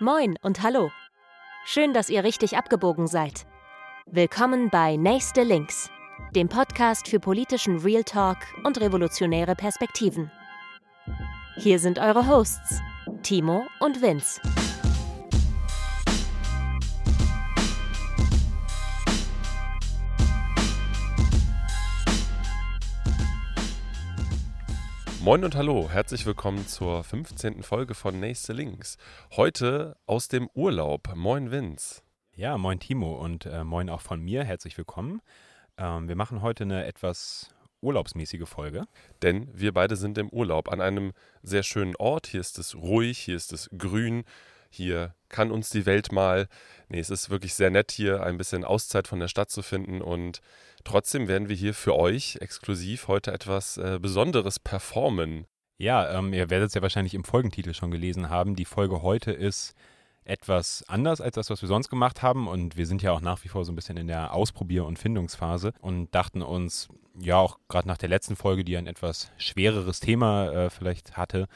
Moin und hallo. Schön, dass ihr richtig abgebogen seid. Willkommen bei Nächste Links, dem Podcast für politischen Real Talk und revolutionäre Perspektiven. Hier sind eure Hosts, Timo und Vince. Moin und hallo, herzlich willkommen zur 15. Folge von Nächste Links. Heute aus dem Urlaub. Moin Vince. Ja, moin Timo und äh, moin auch von mir. Herzlich willkommen. Ähm, wir machen heute eine etwas urlaubsmäßige Folge. Denn wir beide sind im Urlaub an einem sehr schönen Ort. Hier ist es ruhig, hier ist es grün, hier kann uns die Welt mal. Nee, es ist wirklich sehr nett hier ein bisschen Auszeit von der Stadt zu finden und Trotzdem werden wir hier für euch exklusiv heute etwas äh, Besonderes performen. Ja, ähm, ihr werdet es ja wahrscheinlich im Folgentitel schon gelesen haben. Die Folge heute ist etwas anders als das, was wir sonst gemacht haben. Und wir sind ja auch nach wie vor so ein bisschen in der Ausprobier- und Findungsphase und dachten uns, ja, auch gerade nach der letzten Folge, die ein etwas schwereres Thema äh, vielleicht hatte,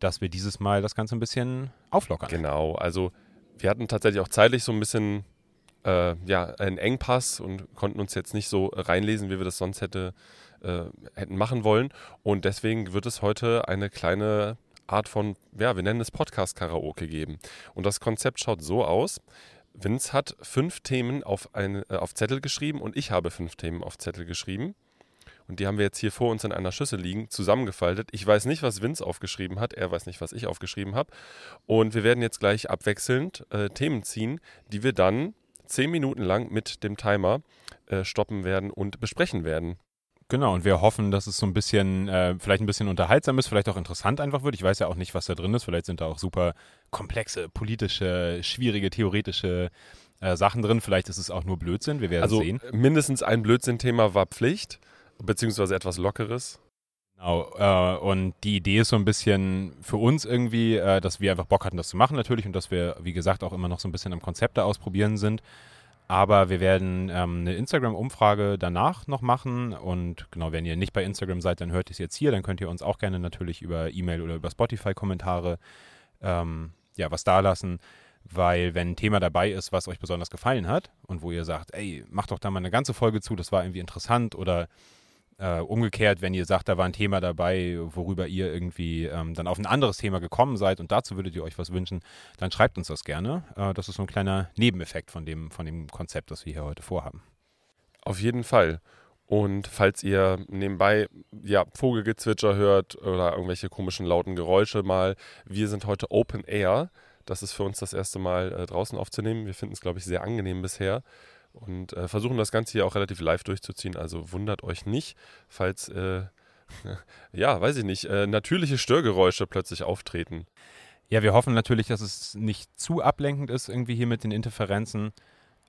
dass wir dieses Mal das Ganze ein bisschen auflockern. Genau, also wir hatten tatsächlich auch zeitlich so ein bisschen äh, ja, einen Engpass und konnten uns jetzt nicht so reinlesen, wie wir das sonst hätte, äh, hätten machen wollen. Und deswegen wird es heute eine kleine Art von, ja, wir nennen es Podcast-Karaoke geben. Und das Konzept schaut so aus. Vince hat fünf Themen auf, ein, äh, auf Zettel geschrieben und ich habe fünf Themen auf Zettel geschrieben. Und die haben wir jetzt hier vor uns in einer Schüssel liegen, zusammengefaltet. Ich weiß nicht, was Vince aufgeschrieben hat. Er weiß nicht, was ich aufgeschrieben habe. Und wir werden jetzt gleich abwechselnd äh, Themen ziehen, die wir dann zehn Minuten lang mit dem Timer äh, stoppen werden und besprechen werden. Genau, und wir hoffen, dass es so ein bisschen, äh, vielleicht ein bisschen unterhaltsam ist, vielleicht auch interessant einfach wird. Ich weiß ja auch nicht, was da drin ist. Vielleicht sind da auch super komplexe, politische, schwierige, theoretische äh, Sachen drin. Vielleicht ist es auch nur Blödsinn. Wir werden also, sehen. Mindestens ein Blödsinn-Thema war Pflicht, beziehungsweise etwas Lockeres. Genau, äh, und die Idee ist so ein bisschen für uns irgendwie, äh, dass wir einfach Bock hatten, das zu machen natürlich und dass wir, wie gesagt, auch immer noch so ein bisschen am Konzept da ausprobieren sind. Aber wir werden ähm, eine Instagram-Umfrage danach noch machen und genau, wenn ihr nicht bei Instagram seid, dann hört ihr es jetzt hier, dann könnt ihr uns auch gerne natürlich über E-Mail oder über Spotify-Kommentare ähm, ja, was da lassen, weil wenn ein Thema dabei ist, was euch besonders gefallen hat und wo ihr sagt, ey, macht doch da mal eine ganze Folge zu, das war irgendwie interessant oder äh, umgekehrt, wenn ihr sagt, da war ein Thema dabei, worüber ihr irgendwie ähm, dann auf ein anderes Thema gekommen seid und dazu würdet ihr euch was wünschen, dann schreibt uns das gerne. Äh, das ist so ein kleiner Nebeneffekt von dem, von dem Konzept, das wir hier heute vorhaben. Auf jeden Fall. Und falls ihr nebenbei ja, Vogelgezwitscher hört oder irgendwelche komischen lauten Geräusche mal, wir sind heute Open Air. Das ist für uns das erste Mal äh, draußen aufzunehmen. Wir finden es, glaube ich, sehr angenehm bisher und äh, versuchen das Ganze hier auch relativ live durchzuziehen. Also wundert euch nicht, falls, äh, ja, weiß ich nicht, äh, natürliche Störgeräusche plötzlich auftreten. Ja, wir hoffen natürlich, dass es nicht zu ablenkend ist irgendwie hier mit den Interferenzen.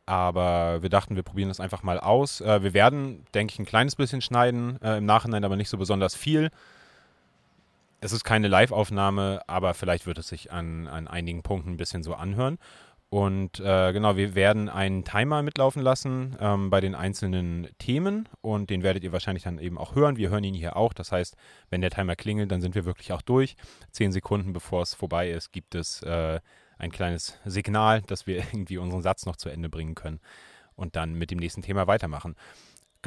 Aber wir dachten, wir probieren das einfach mal aus. Äh, wir werden, denke ich, ein kleines bisschen schneiden, äh, im Nachhinein aber nicht so besonders viel. Es ist keine Live-Aufnahme, aber vielleicht wird es sich an, an einigen Punkten ein bisschen so anhören. Und äh, genau, wir werden einen Timer mitlaufen lassen ähm, bei den einzelnen Themen und den werdet ihr wahrscheinlich dann eben auch hören. Wir hören ihn hier auch. Das heißt, wenn der Timer klingelt, dann sind wir wirklich auch durch. Zehn Sekunden bevor es vorbei ist, gibt es äh, ein kleines Signal, dass wir irgendwie unseren Satz noch zu Ende bringen können und dann mit dem nächsten Thema weitermachen.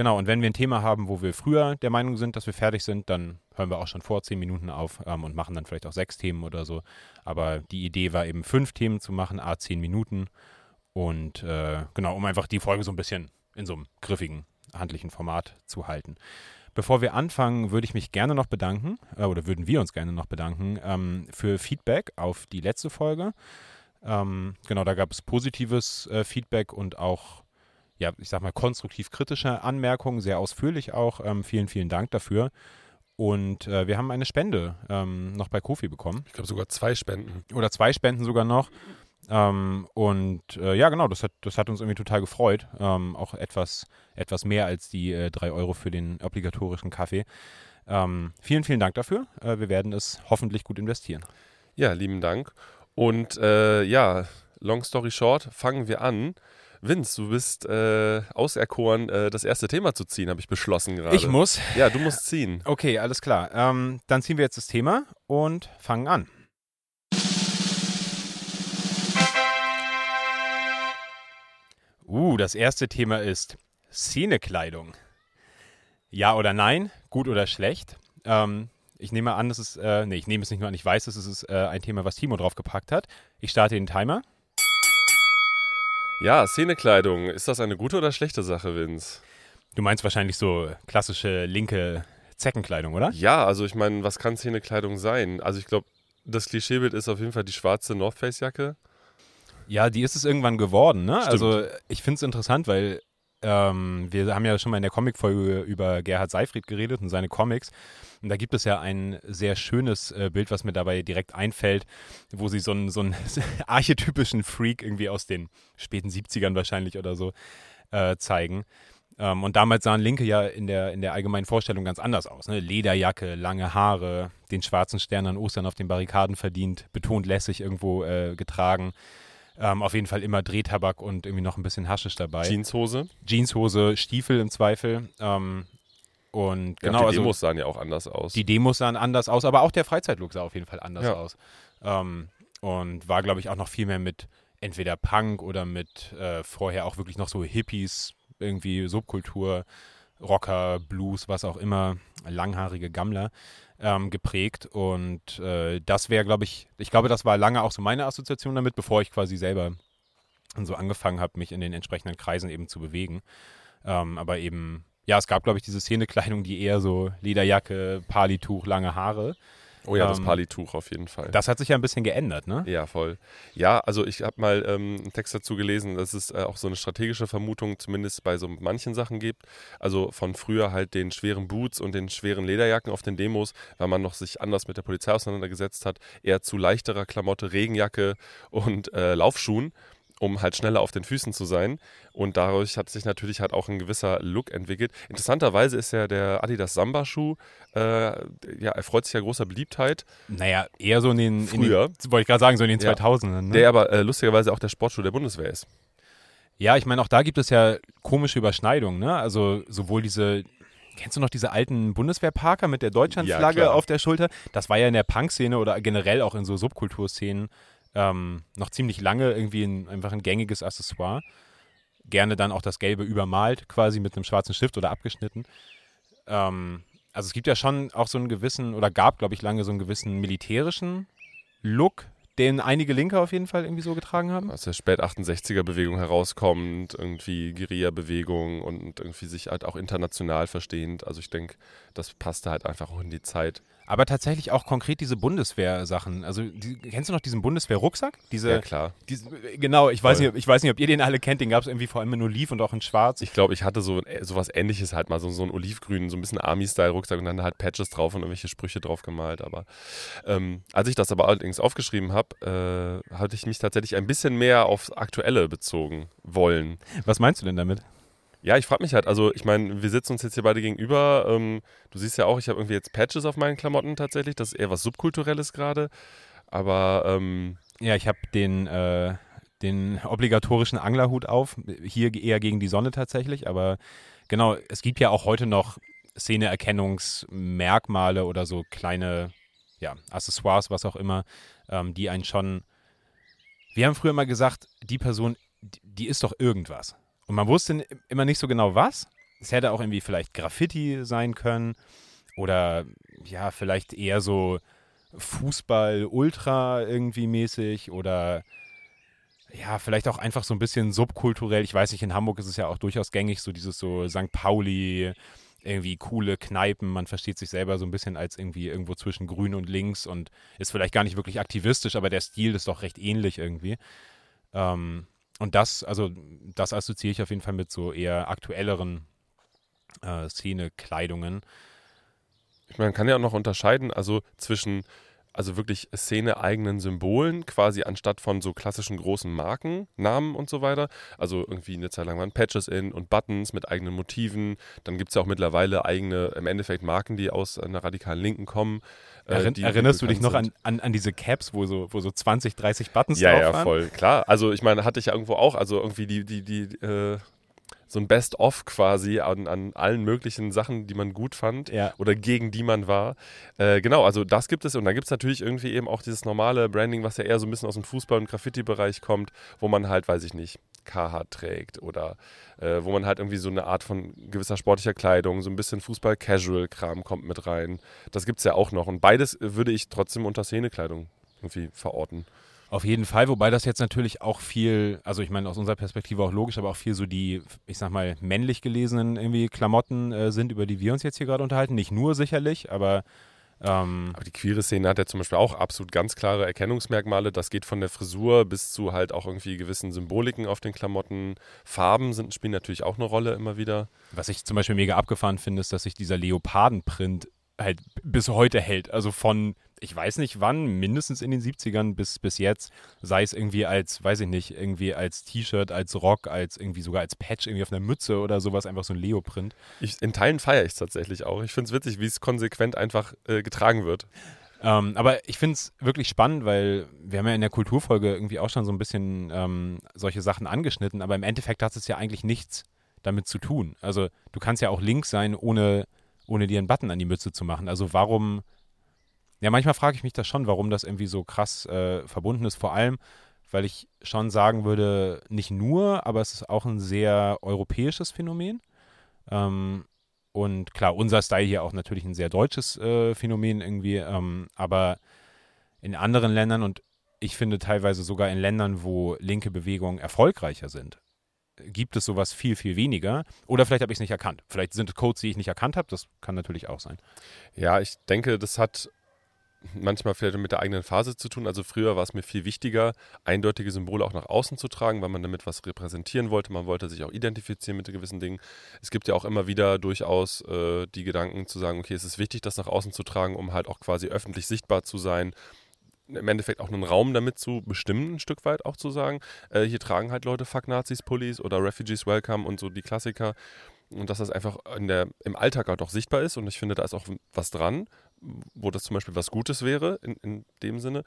Genau, und wenn wir ein Thema haben, wo wir früher der Meinung sind, dass wir fertig sind, dann hören wir auch schon vor zehn Minuten auf ähm, und machen dann vielleicht auch sechs Themen oder so. Aber die Idee war eben fünf Themen zu machen, a zehn Minuten. Und äh, genau, um einfach die Folge so ein bisschen in so einem griffigen, handlichen Format zu halten. Bevor wir anfangen, würde ich mich gerne noch bedanken, äh, oder würden wir uns gerne noch bedanken, ähm, für Feedback auf die letzte Folge. Ähm, genau, da gab es positives äh, Feedback und auch ja, ich sag mal, konstruktiv-kritische Anmerkungen, sehr ausführlich auch. Ähm, vielen, vielen Dank dafür. Und äh, wir haben eine Spende ähm, noch bei Kofi bekommen. Ich glaube sogar zwei Spenden. Oder zwei Spenden sogar noch. Ähm, und äh, ja, genau, das hat, das hat uns irgendwie total gefreut. Ähm, auch etwas, etwas mehr als die äh, drei Euro für den obligatorischen Kaffee. Ähm, vielen, vielen Dank dafür. Äh, wir werden es hoffentlich gut investieren. Ja, lieben Dank. Und äh, ja, long story short, fangen wir an Vince, du bist äh, auserkoren, äh, das erste Thema zu ziehen, habe ich beschlossen gerade. Ich muss? Ja, du musst ziehen. Okay, alles klar. Ähm, dann ziehen wir jetzt das Thema und fangen an. Uh, das erste Thema ist Szenekleidung. Ja oder nein? Gut oder schlecht? Ähm, ich nehme an, das ist, äh, nee, ich nehme es nicht nur an, ich weiß, das ist äh, ein Thema, was Timo draufgepackt hat. Ich starte den Timer. Ja, Szenekleidung. Ist das eine gute oder schlechte Sache, Vince? Du meinst wahrscheinlich so klassische linke Zeckenkleidung, oder? Ja, also ich meine, was kann Szenekleidung sein? Also ich glaube, das Klischeebild ist auf jeden Fall die schwarze North Face Jacke. Ja, die ist es irgendwann geworden, ne? Stimmt. Also ich finde es interessant, weil ähm, wir haben ja schon mal in der Comicfolge über Gerhard Seifried geredet und seine Comics. Und da gibt es ja ein sehr schönes äh, Bild, was mir dabei direkt einfällt, wo sie so einen, so einen archetypischen Freak irgendwie aus den späten 70ern wahrscheinlich oder so äh, zeigen. Ähm, und damals sahen Linke ja in der, in der allgemeinen Vorstellung ganz anders aus. Ne? Lederjacke, lange Haare, den schwarzen Stern an Ostern auf den Barrikaden verdient, betont lässig irgendwo äh, getragen. Ähm, auf jeden Fall immer Drehtabak und irgendwie noch ein bisschen Haschisch dabei. Jeanshose. Jeanshose, Stiefel im Zweifel. Ähm, und Ja, genau, die also Demos sahen ja auch anders aus. die Demos sahen anders aus, aber auch der Freizeitlook sah auf jeden Fall anders Ja. aus. Ähm, und war, glaube ich, auch noch viel mehr mit entweder Punk oder mit äh, vorher auch wirklich noch so Hippies, irgendwie Subkultur, Rocker, Blues, was auch immer, langhaarige Gammler ähm, geprägt. Und äh, das wäre, glaube ich, ich glaube, das war lange auch so meine Assoziation damit, bevor ich quasi selber so angefangen habe, mich in den entsprechenden Kreisen eben zu bewegen. Ähm, aber eben, ja, es gab, glaube ich, diese Szenekleidung, die eher so Lederjacke, Palituch, lange Haare. Oh ja, das ähm, Palituch auf jeden Fall. Das hat sich ja ein bisschen geändert, ne? Ja, voll. Ja, also ich habe mal ähm, einen Text dazu gelesen, dass es äh, auch so eine strategische Vermutung zumindest bei so manchen Sachen gibt. Also von früher halt den schweren Boots und den schweren Lederjacken auf den Demos, weil man noch sich anders mit der Polizei auseinandergesetzt hat, eher zu leichterer Klamotte, Regenjacke und äh, Laufschuhen um halt schneller auf den Füßen zu sein. Und dadurch hat sich natürlich halt auch ein gewisser Look entwickelt. Interessanterweise ist ja der Adidas Samba-Schuh, äh, ja, erfreut sich ja großer Beliebtheit. Naja, eher so in den, Früher. in den wollte ich gerade sagen, so in den Ja. 2000ern. Ne? Der aber äh, lustigerweise auch der Sportschuh der Bundeswehr ist. Ja, ich meine, auch da gibt es ja komische Überschneidungen, ne? Also sowohl diese, kennst du noch diese alten Bundeswehrparker mit der Deutschlandflagge Ja, auf der Schulter? Das war ja in der Punk-Szene oder generell auch in so Subkulturszenen ähm, noch ziemlich lange irgendwie ein, einfach ein gängiges Accessoire. Gerne dann auch das Gelbe übermalt, quasi mit einem schwarzen Stift oder abgeschnitten. Ähm, also es gibt ja schon auch so einen gewissen, oder gab, glaube ich, lange so einen gewissen militärischen Look, den einige Linke auf jeden Fall irgendwie so getragen haben. aus der Spät-68er-Bewegung herauskommt, irgendwie Guerilla-Bewegung und irgendwie sich halt auch international verstehend. Also ich denke, das passte halt einfach auch in die Zeit. Aber tatsächlich auch konkret diese Bundeswehr-Sachen. Also die, kennst du noch diesen Bundeswehr-Rucksack? Diese, Ja, klar. diese, genau, ich weiß, Voll. nicht, ob- ich weiß nicht, ob ihr den alle kennt. Den gab es irgendwie vor allem in Oliv und auch in Schwarz. Ich glaube, ich hatte so äh, sowas ähnliches halt mal, so, so einen olivgrünen, so ein bisschen Army-Style-Rucksack und dann halt Patches drauf und irgendwelche Sprüche drauf gemalt. Aber ähm, als ich das aber allerdings aufgeschrieben habe, äh, hatte ich mich tatsächlich ein bisschen mehr aufs Aktuelle bezogen wollen. Was meinst du denn damit? Ja, ich frage mich halt, also ich meine, wir sitzen uns jetzt hier beide gegenüber. Ähm, du siehst ja auch, ich habe irgendwie jetzt Patches auf meinen Klamotten tatsächlich. Das ist eher was Subkulturelles gerade. Aber ähm, Ja, ich habe den, äh, den obligatorischen Anglerhut auf. Hier eher gegen die Sonne tatsächlich. Aber genau, es gibt ja auch heute noch Szeneerkennungsmerkmale oder so kleine ja, Accessoires, was auch immer, ähm, die einen schon. Wir haben früher mal gesagt, die Person, die, die ist doch irgendwas. Und man wusste immer nicht so genau was. Es hätte auch irgendwie vielleicht Graffiti sein können oder ja, vielleicht eher so Fußball-Ultra irgendwie mäßig oder ja, vielleicht auch einfach so ein bisschen subkulturell. Ich weiß nicht, in Hamburg ist es ja auch durchaus gängig, so dieses so St. Pauli, irgendwie coole Kneipen. Man versteht sich selber so ein bisschen als irgendwie irgendwo zwischen grün und links und ist vielleicht gar nicht wirklich aktivistisch, aber der Stil ist doch recht ähnlich irgendwie. Ähm, und das, also das assoziiere ich auf jeden Fall mit so eher aktuelleren äh, Szene-Kleidungen. ich meine, man kann ja auch noch unterscheiden, also zwischen also wirklich Szene-eigenen Symbolen, quasi anstatt von so klassischen großen Marken, Namen und so weiter. Also irgendwie eine Zeit lang waren Patches in und Buttons mit eigenen Motiven. Dann gibt es ja auch mittlerweile eigene, im Endeffekt Marken, die aus einer radikalen Linken kommen. äh, Errin erinnerst du dich noch an, an, an diese Caps, wo so, wo so 20, 30 Buttons Ja, drauf ja, waren? voll, klar. Also ich meine, hatte ich ja irgendwo auch, also irgendwie die, die, die, äh, so ein Best-of quasi an, an allen möglichen Sachen, die man gut fand Ja. oder gegen die man war. Äh, genau, also das gibt es und dann gibt es natürlich irgendwie eben auch dieses normale Branding, was ja eher so ein bisschen aus dem Fußball- und Graffiti-Bereich kommt, wo man halt, weiß ich nicht, Carhartt trägt oder äh, wo man halt irgendwie so eine Art von gewisser sportlicher Kleidung, so ein bisschen Fußball-Casual-Kram kommt mit rein. Das gibt es ja auch noch. Und beides würde ich trotzdem unter Szenekleidung irgendwie verorten. Auf jeden Fall, wobei das jetzt natürlich auch viel, also ich meine aus unserer Perspektive auch logisch, aber auch viel so die, ich sag mal, männlich gelesenen irgendwie Klamotten äh, sind, über die wir uns jetzt hier gerade unterhalten. Nicht nur sicherlich, aber ähm, Aber die queere Szene hat ja zum Beispiel auch absolut ganz klare Erkennungsmerkmale. Das geht von der Frisur bis zu halt auch irgendwie gewissen Symboliken auf den Klamotten. Farben sind, spielen natürlich auch eine Rolle immer wieder. Was ich zum Beispiel mega abgefahren finde, ist, dass sich dieser Leopardenprint halt bis heute hält. Also von, ich weiß nicht wann, mindestens in den 70ern bis, bis jetzt, sei es irgendwie als, weiß ich nicht, irgendwie als T-Shirt, als Rock, als irgendwie sogar als Patch irgendwie auf einer Mütze oder sowas, einfach so ein Leoprint. In Teilen feiere ich es tatsächlich auch. Ich finde es witzig, wie es konsequent einfach äh, getragen wird. Ähm, aber ich finde es wirklich spannend, weil wir haben ja in der Kulturfolge irgendwie auch schon so ein bisschen ähm, solche Sachen angeschnitten, aber im Endeffekt hat es ja eigentlich nichts damit zu tun. Also du kannst ja auch links sein, ohne ohne dir einen Button an die Mütze zu machen. Also warum, ja, manchmal frage ich mich das schon, warum das irgendwie so krass äh, verbunden ist. Vor allem, weil ich schon sagen würde, nicht nur, aber es ist auch ein sehr europäisches Phänomen. Ähm, und klar, unser Style hier auch natürlich ein sehr deutsches äh, Phänomen irgendwie, ähm, aber in anderen Ländern und ich finde teilweise sogar in Ländern, wo linke Bewegungen erfolgreicher sind, gibt es sowas viel, viel weniger. Oder vielleicht habe ich es nicht erkannt. Vielleicht sind es Codes, die ich nicht erkannt habe. Das kann natürlich auch sein. Ja, ich denke, das hat manchmal vielleicht mit der eigenen Phase zu tun. Also früher war es mir viel wichtiger, eindeutige Symbole auch nach außen zu tragen, weil man damit was repräsentieren wollte. Man wollte sich auch identifizieren mit gewissen Dingen. Es gibt ja auch immer wieder durchaus äh, die Gedanken zu sagen, okay, es ist wichtig, das nach außen zu tragen, um halt auch quasi öffentlich sichtbar zu sein, im Endeffekt auch einen Raum damit zu bestimmen, ein Stück weit auch zu sagen, äh, hier tragen halt Leute Fuck Nazis Pullis oder Refugees Welcome und so die Klassiker. Und dass das einfach in der, im Alltag halt auch sichtbar ist. Und ich finde, da ist auch was dran, wo das zum Beispiel was Gutes wäre, in, in dem Sinne.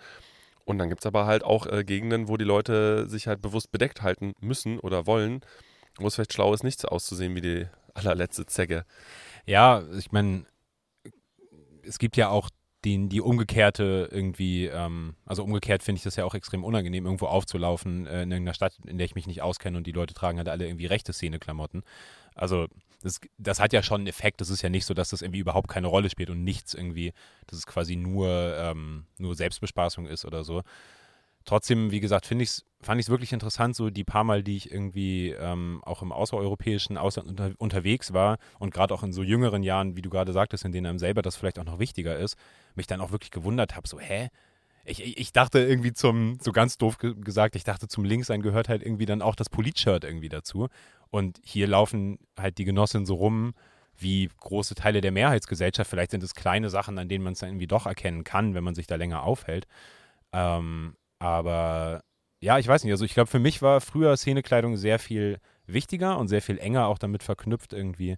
Und dann gibt es aber halt auch äh, Gegenden, wo die Leute sich halt bewusst bedeckt halten müssen oder wollen, wo es vielleicht schlau ist, nicht so auszusehen wie die allerletzte Zecke. Ja, ich meine, es gibt ja auch den, die umgekehrte irgendwie, ähm, also umgekehrt finde ich das ja auch extrem unangenehm, irgendwo aufzulaufen äh, in irgendeiner Stadt, in der ich mich nicht auskenne und die Leute tragen halt alle irgendwie rechte Szene-Klamotten. Also das, das, hat ja schon einen Effekt. Das ist ja nicht so, dass das irgendwie überhaupt keine Rolle spielt und nichts irgendwie, dass es quasi nur, ähm, nur Selbstbespaßung ist oder so trotzdem, wie gesagt, finde ich's, fand ich es wirklich interessant, so die paar Mal, die ich irgendwie ähm, auch im außereuropäischen Ausland unter, unterwegs war und gerade auch in so jüngeren Jahren, wie du gerade sagtest, in denen einem selber das vielleicht auch noch wichtiger ist, mich dann auch wirklich gewundert habe, so, hä? Ich, ich, dachte irgendwie zum, so ganz doof ge gesagt, ich dachte zum Linkssein gehört halt irgendwie dann auch das Politshirt irgendwie dazu. Und hier laufen halt die Genossinnen so rum, wie große Teile der Mehrheitsgesellschaft. Vielleicht sind es kleine Sachen, an denen man es dann irgendwie doch erkennen kann, wenn man sich da länger aufhält. Ähm, aber ja, ich weiß nicht. Also ich glaube, für mich war früher Szenekleidung sehr viel wichtiger und sehr viel enger auch damit verknüpft, irgendwie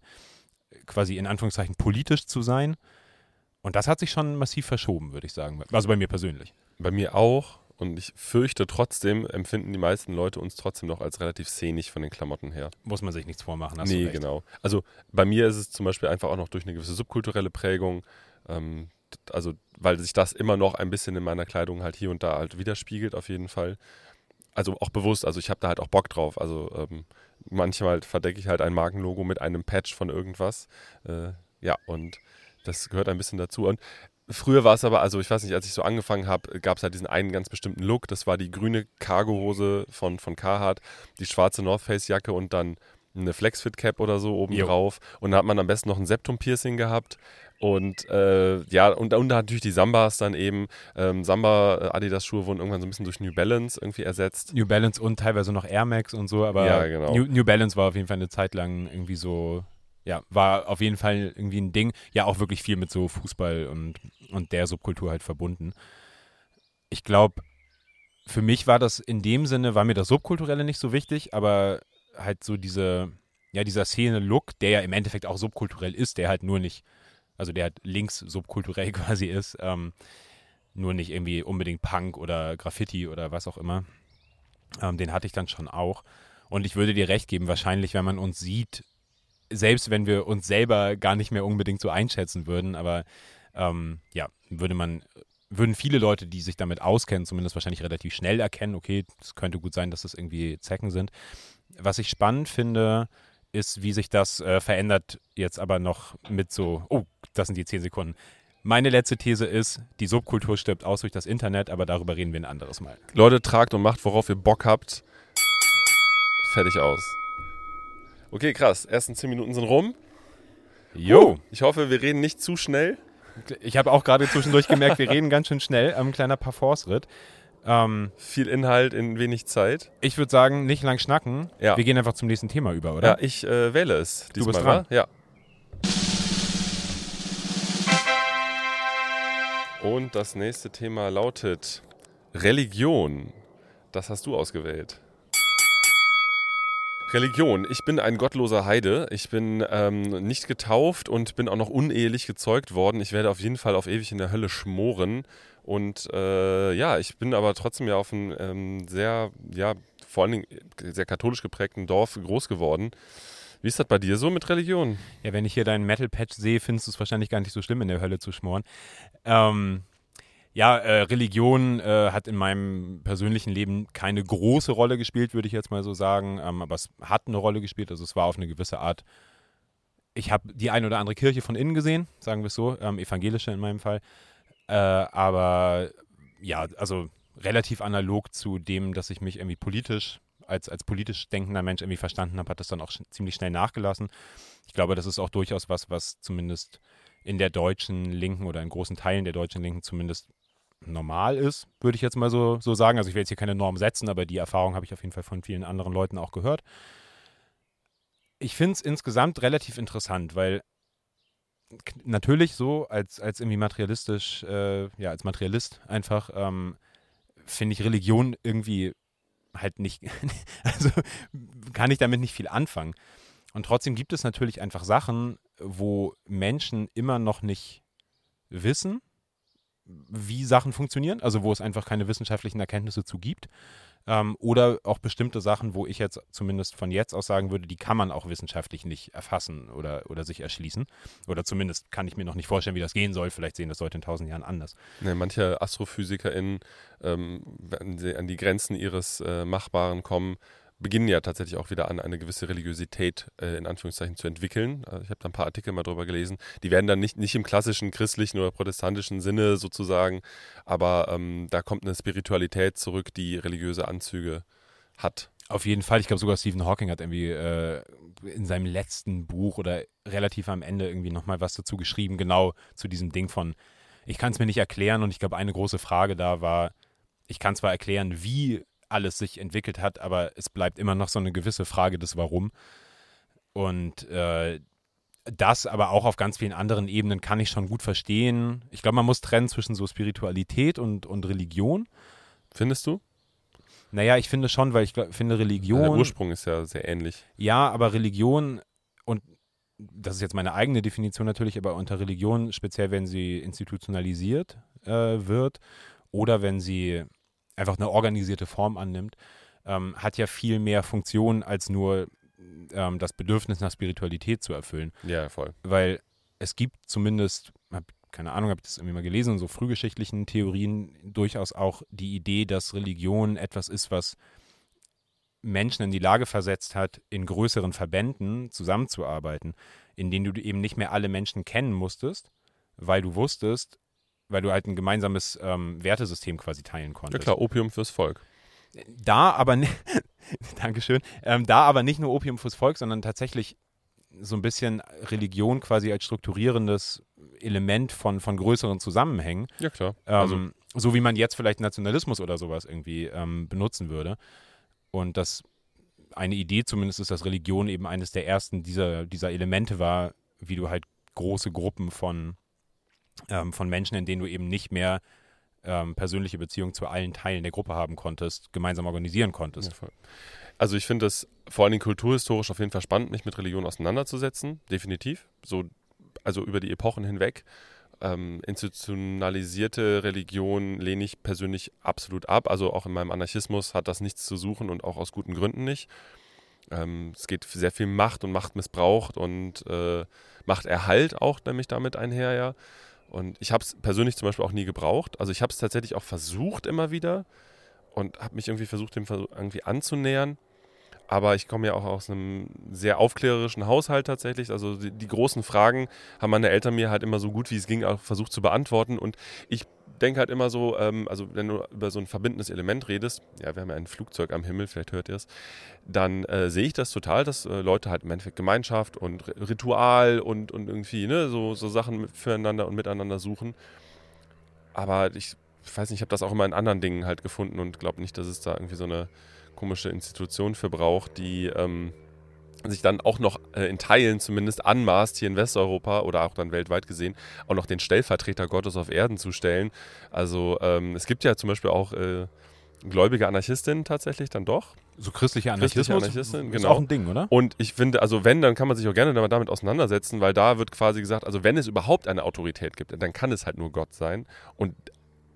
quasi in Anführungszeichen politisch zu sein. Und das hat sich schon massiv verschoben, würde ich sagen. Also bei mir persönlich. Bei mir auch. Und ich fürchte trotzdem, empfinden die meisten Leute uns trotzdem noch als relativ szenig von den Klamotten her. Muss man sich nichts vormachen. Hast nee, genau. Also bei mir ist es zum Beispiel einfach auch noch durch eine gewisse subkulturelle Prägung. Ähm, also weil sich das immer noch ein bisschen in meiner Kleidung halt hier und da halt widerspiegelt, auf jeden Fall. Also auch bewusst, also ich habe da halt auch Bock drauf. Also ähm, manchmal verdecke ich halt ein Markenlogo mit einem Patch von irgendwas. Äh, ja, und das gehört ein bisschen dazu. Und früher war es aber, also ich weiß nicht, als ich so angefangen habe, gab es halt diesen einen ganz bestimmten Look. Das war die grüne Cargohose von, von Carhartt, die schwarze North Face Jacke und dann eine Flexfit Cap oder so oben jo. drauf. Und da hat man am besten noch ein Septum Piercing gehabt. Und äh, ja, und, und natürlich die Sambas dann eben. Ähm, Samba, äh, Adidas Schuhe wurden irgendwann so ein bisschen durch New Balance irgendwie ersetzt. New Balance und teilweise noch Air Max und so, aber ja, genau. New, New Balance war auf jeden Fall eine Zeit lang irgendwie so, ja, war auf jeden Fall irgendwie ein Ding. Ja, auch wirklich viel mit so Fußball und, und der Subkultur halt verbunden. Ich glaube, für mich war das in dem Sinne, war mir das Subkulturelle nicht so wichtig, aber halt so diese, ja, dieser Szene-Look, der ja im Endeffekt auch subkulturell ist, der halt nur nicht also der halt links subkulturell quasi ist, ähm, nur nicht irgendwie unbedingt Punk oder Graffiti oder was auch immer. Ähm, den hatte ich dann schon auch. Und ich würde dir recht geben, wahrscheinlich, wenn man uns sieht, selbst wenn wir uns selber gar nicht mehr unbedingt so einschätzen würden, aber ähm, ja, würde man würden viele Leute, die sich damit auskennen, zumindest wahrscheinlich relativ schnell erkennen, okay, es könnte gut sein, dass das irgendwie Zecken sind. Was ich spannend finde, ist, wie sich das äh, verändert, jetzt aber noch mit so, oh, das sind die zehn Sekunden. Meine letzte These ist, die Subkultur stirbt aus durch das Internet, aber darüber reden wir ein anderes Mal. Leute, tragt und macht, worauf ihr Bock habt. Fertig aus. Okay, krass. Ersten zehn Minuten sind rum. Jo. Ich hoffe, wir reden nicht zu schnell. Ich habe auch gerade zwischendurch gemerkt, wir reden ganz schön schnell. Ein kleiner Parforce-Ritt. Ähm, Viel Inhalt in wenig Zeit. ich würde sagen, nicht lang schnacken. Ja. Wir gehen einfach zum nächsten Thema über, oder? Ja, ich äh, wähle es. Du bist dran. Ja. Und das nächste Thema lautet Religion. Das hast du ausgewählt. Religion. Ich bin ein gottloser Heide. Ich bin ähm, nicht getauft und bin auch noch unehelich gezeugt worden. Ich werde auf jeden Fall auf ewig in der Hölle schmoren. Und äh, ja, ich bin aber trotzdem ja auf einem ähm, sehr, ja, vor allen Dingen sehr katholisch geprägten Dorf groß geworden. Wie ist das bei dir so mit Religion? Ja, wenn ich hier deinen Metal-Patch sehe, findest du es wahrscheinlich gar nicht so schlimm, in der Hölle zu schmoren. Ähm, ja, äh, Religion äh, hat in meinem persönlichen Leben keine große Rolle gespielt, würde ich jetzt mal so sagen. Ähm, aber es hat eine Rolle gespielt. Also es war auf eine gewisse Art. Ich habe die eine oder andere Kirche von innen gesehen, sagen wir es so, ähm, evangelische in meinem Fall. Äh, aber ja, also relativ analog zu dem, dass ich mich irgendwie politisch als, als politisch denkender Mensch irgendwie verstanden habe, hat das dann auch sch ziemlich schnell nachgelassen. Ich glaube, das ist auch durchaus was, was zumindest in der deutschen Linken oder in großen Teilen der deutschen Linken zumindest normal ist, würde ich jetzt mal so, so sagen. Also ich will jetzt hier keine Norm setzen, aber die Erfahrung habe ich auf jeden Fall von vielen anderen Leuten auch gehört. Ich finde es insgesamt relativ interessant, weil natürlich so als, als irgendwie materialistisch, äh, ja, als Materialist einfach, ähm, finde ich Religion irgendwie halt nicht, also kann ich damit nicht viel anfangen. Und trotzdem gibt es natürlich einfach Sachen, wo Menschen immer noch nicht wissen, wie Sachen funktionieren, also wo es einfach keine wissenschaftlichen Erkenntnisse zu gibt. Ähm, oder auch bestimmte Sachen, wo ich jetzt zumindest von jetzt aus sagen würde, die kann man auch wissenschaftlich nicht erfassen oder, oder sich erschließen. Oder zumindest kann ich mir noch nicht vorstellen, wie das gehen soll. Vielleicht sehen das Leute in tausend Jahren anders. Ne, manche AstrophysikerInnen, ähm, wenn sie an die Grenzen ihres äh, Machbaren kommen, beginnen ja tatsächlich auch wieder an, eine gewisse Religiosität äh, in Anführungszeichen zu entwickeln. Äh, ich habe da ein paar Artikel mal drüber gelesen. Die werden dann nicht, nicht im klassischen christlichen oder protestantischen Sinne sozusagen, aber ähm, da kommt eine Spiritualität zurück, die religiöse Anzüge hat. Auf jeden Fall. Ich glaube sogar Stephen Hawking hat irgendwie äh, in seinem letzten Buch oder relativ am Ende irgendwie nochmal was dazu geschrieben, genau zu diesem Ding von, ich kann es mir nicht erklären und ich glaube eine große Frage da war, ich kann zwar erklären, wie alles sich entwickelt hat, aber es bleibt immer noch so eine gewisse Frage des Warum. Und äh, das aber auch auf ganz vielen anderen Ebenen kann ich schon gut verstehen. Ich glaube, man muss trennen zwischen so Spiritualität und, und Religion. Findest du? Naja, ich finde schon, weil ich glaub, finde Religion. Der Ursprung ist ja sehr ähnlich. Ja, aber Religion und das ist jetzt meine eigene Definition natürlich, aber unter Religion, speziell wenn sie institutionalisiert äh, wird oder wenn sie einfach eine organisierte Form annimmt, ähm, hat ja viel mehr Funktion als nur ähm, das Bedürfnis nach Spiritualität zu erfüllen. Ja, voll. Weil es gibt zumindest, hab, keine Ahnung, habe ich das irgendwie mal gelesen, in so frühgeschichtlichen Theorien durchaus auch die Idee, dass Religion etwas ist, was Menschen in die Lage versetzt hat, in größeren Verbänden zusammenzuarbeiten, in denen du eben nicht mehr alle Menschen kennen musstest, weil du wusstest, weil du halt ein gemeinsames ähm, Wertesystem quasi teilen Ja konntest. klar, Opium fürs Volk. Da aber nicht, Dankeschön, ähm, da aber nicht nur Opium fürs Volk, sondern tatsächlich so ein bisschen Religion quasi als strukturierendes Element von, von größeren Zusammenhängen. Ja klar. Ähm, Also so wie man jetzt vielleicht Nationalismus oder sowas irgendwie ähm, benutzen würde. Und das eine Idee zumindest ist, dass Religion eben eines der ersten dieser, dieser Elemente war, wie du halt große Gruppen von, ähm, von Menschen, in denen du eben nicht mehr ähm, persönliche Beziehungen zu allen Teilen der Gruppe haben konntest, gemeinsam organisieren konntest. Ja. Also ich finde es vor allen Dingen kulturhistorisch auf jeden Fall spannend, mich mit Religion auseinanderzusetzen, definitiv. So, also über die Epochen hinweg. Ähm, institutionalisierte Religion lehne ich persönlich absolut ab. Also auch in meinem Anarchismus hat das nichts zu suchen und auch aus guten Gründen nicht. Ähm, es geht sehr viel Macht und Machtmissbrauch und äh, Machterhalt auch nämlich damit einher, ja. Und ich habe es persönlich zum Beispiel auch nie gebraucht. Also ich habe es tatsächlich auch versucht immer wieder und habe mich irgendwie versucht, dem irgendwie anzunähern. Aber ich komme ja auch aus einem sehr aufklärerischen Haushalt tatsächlich. Also die, die, großen Fragen haben meine Eltern mir halt immer so gut wie es ging auch versucht zu beantworten. Und ich denke halt immer so, ähm, also wenn du über so ein verbindendes Element redest, ja, wir haben ja ein Flugzeug am Himmel, vielleicht hört ihr es, dann äh, sehe ich das total, dass äh, Leute halt im Endeffekt Gemeinschaft und Ritual und, und irgendwie ne, so, so Sachen füreinander und miteinander suchen. Aber ich weiß nicht, ich habe das auch immer in anderen Dingen halt gefunden und glaube nicht, dass es da irgendwie so eine komische Institution für braucht, die ähm, sich dann auch noch äh, in Teilen zumindest anmaßt, hier in Westeuropa oder auch dann weltweit gesehen, auch noch den Stellvertreter Gottes auf Erden zu stellen. Also ähm, es gibt ja zum Beispiel auch äh, gläubige Anarchistinnen tatsächlich dann doch. So christliche Anarchismus christliche Anarchistin, ist genau. auch ein Ding, oder? Und ich finde, also wenn, dann kann man sich auch gerne damit auseinandersetzen, weil da wird quasi gesagt, also wenn es überhaupt eine Autorität gibt, dann kann es halt nur Gott sein. Und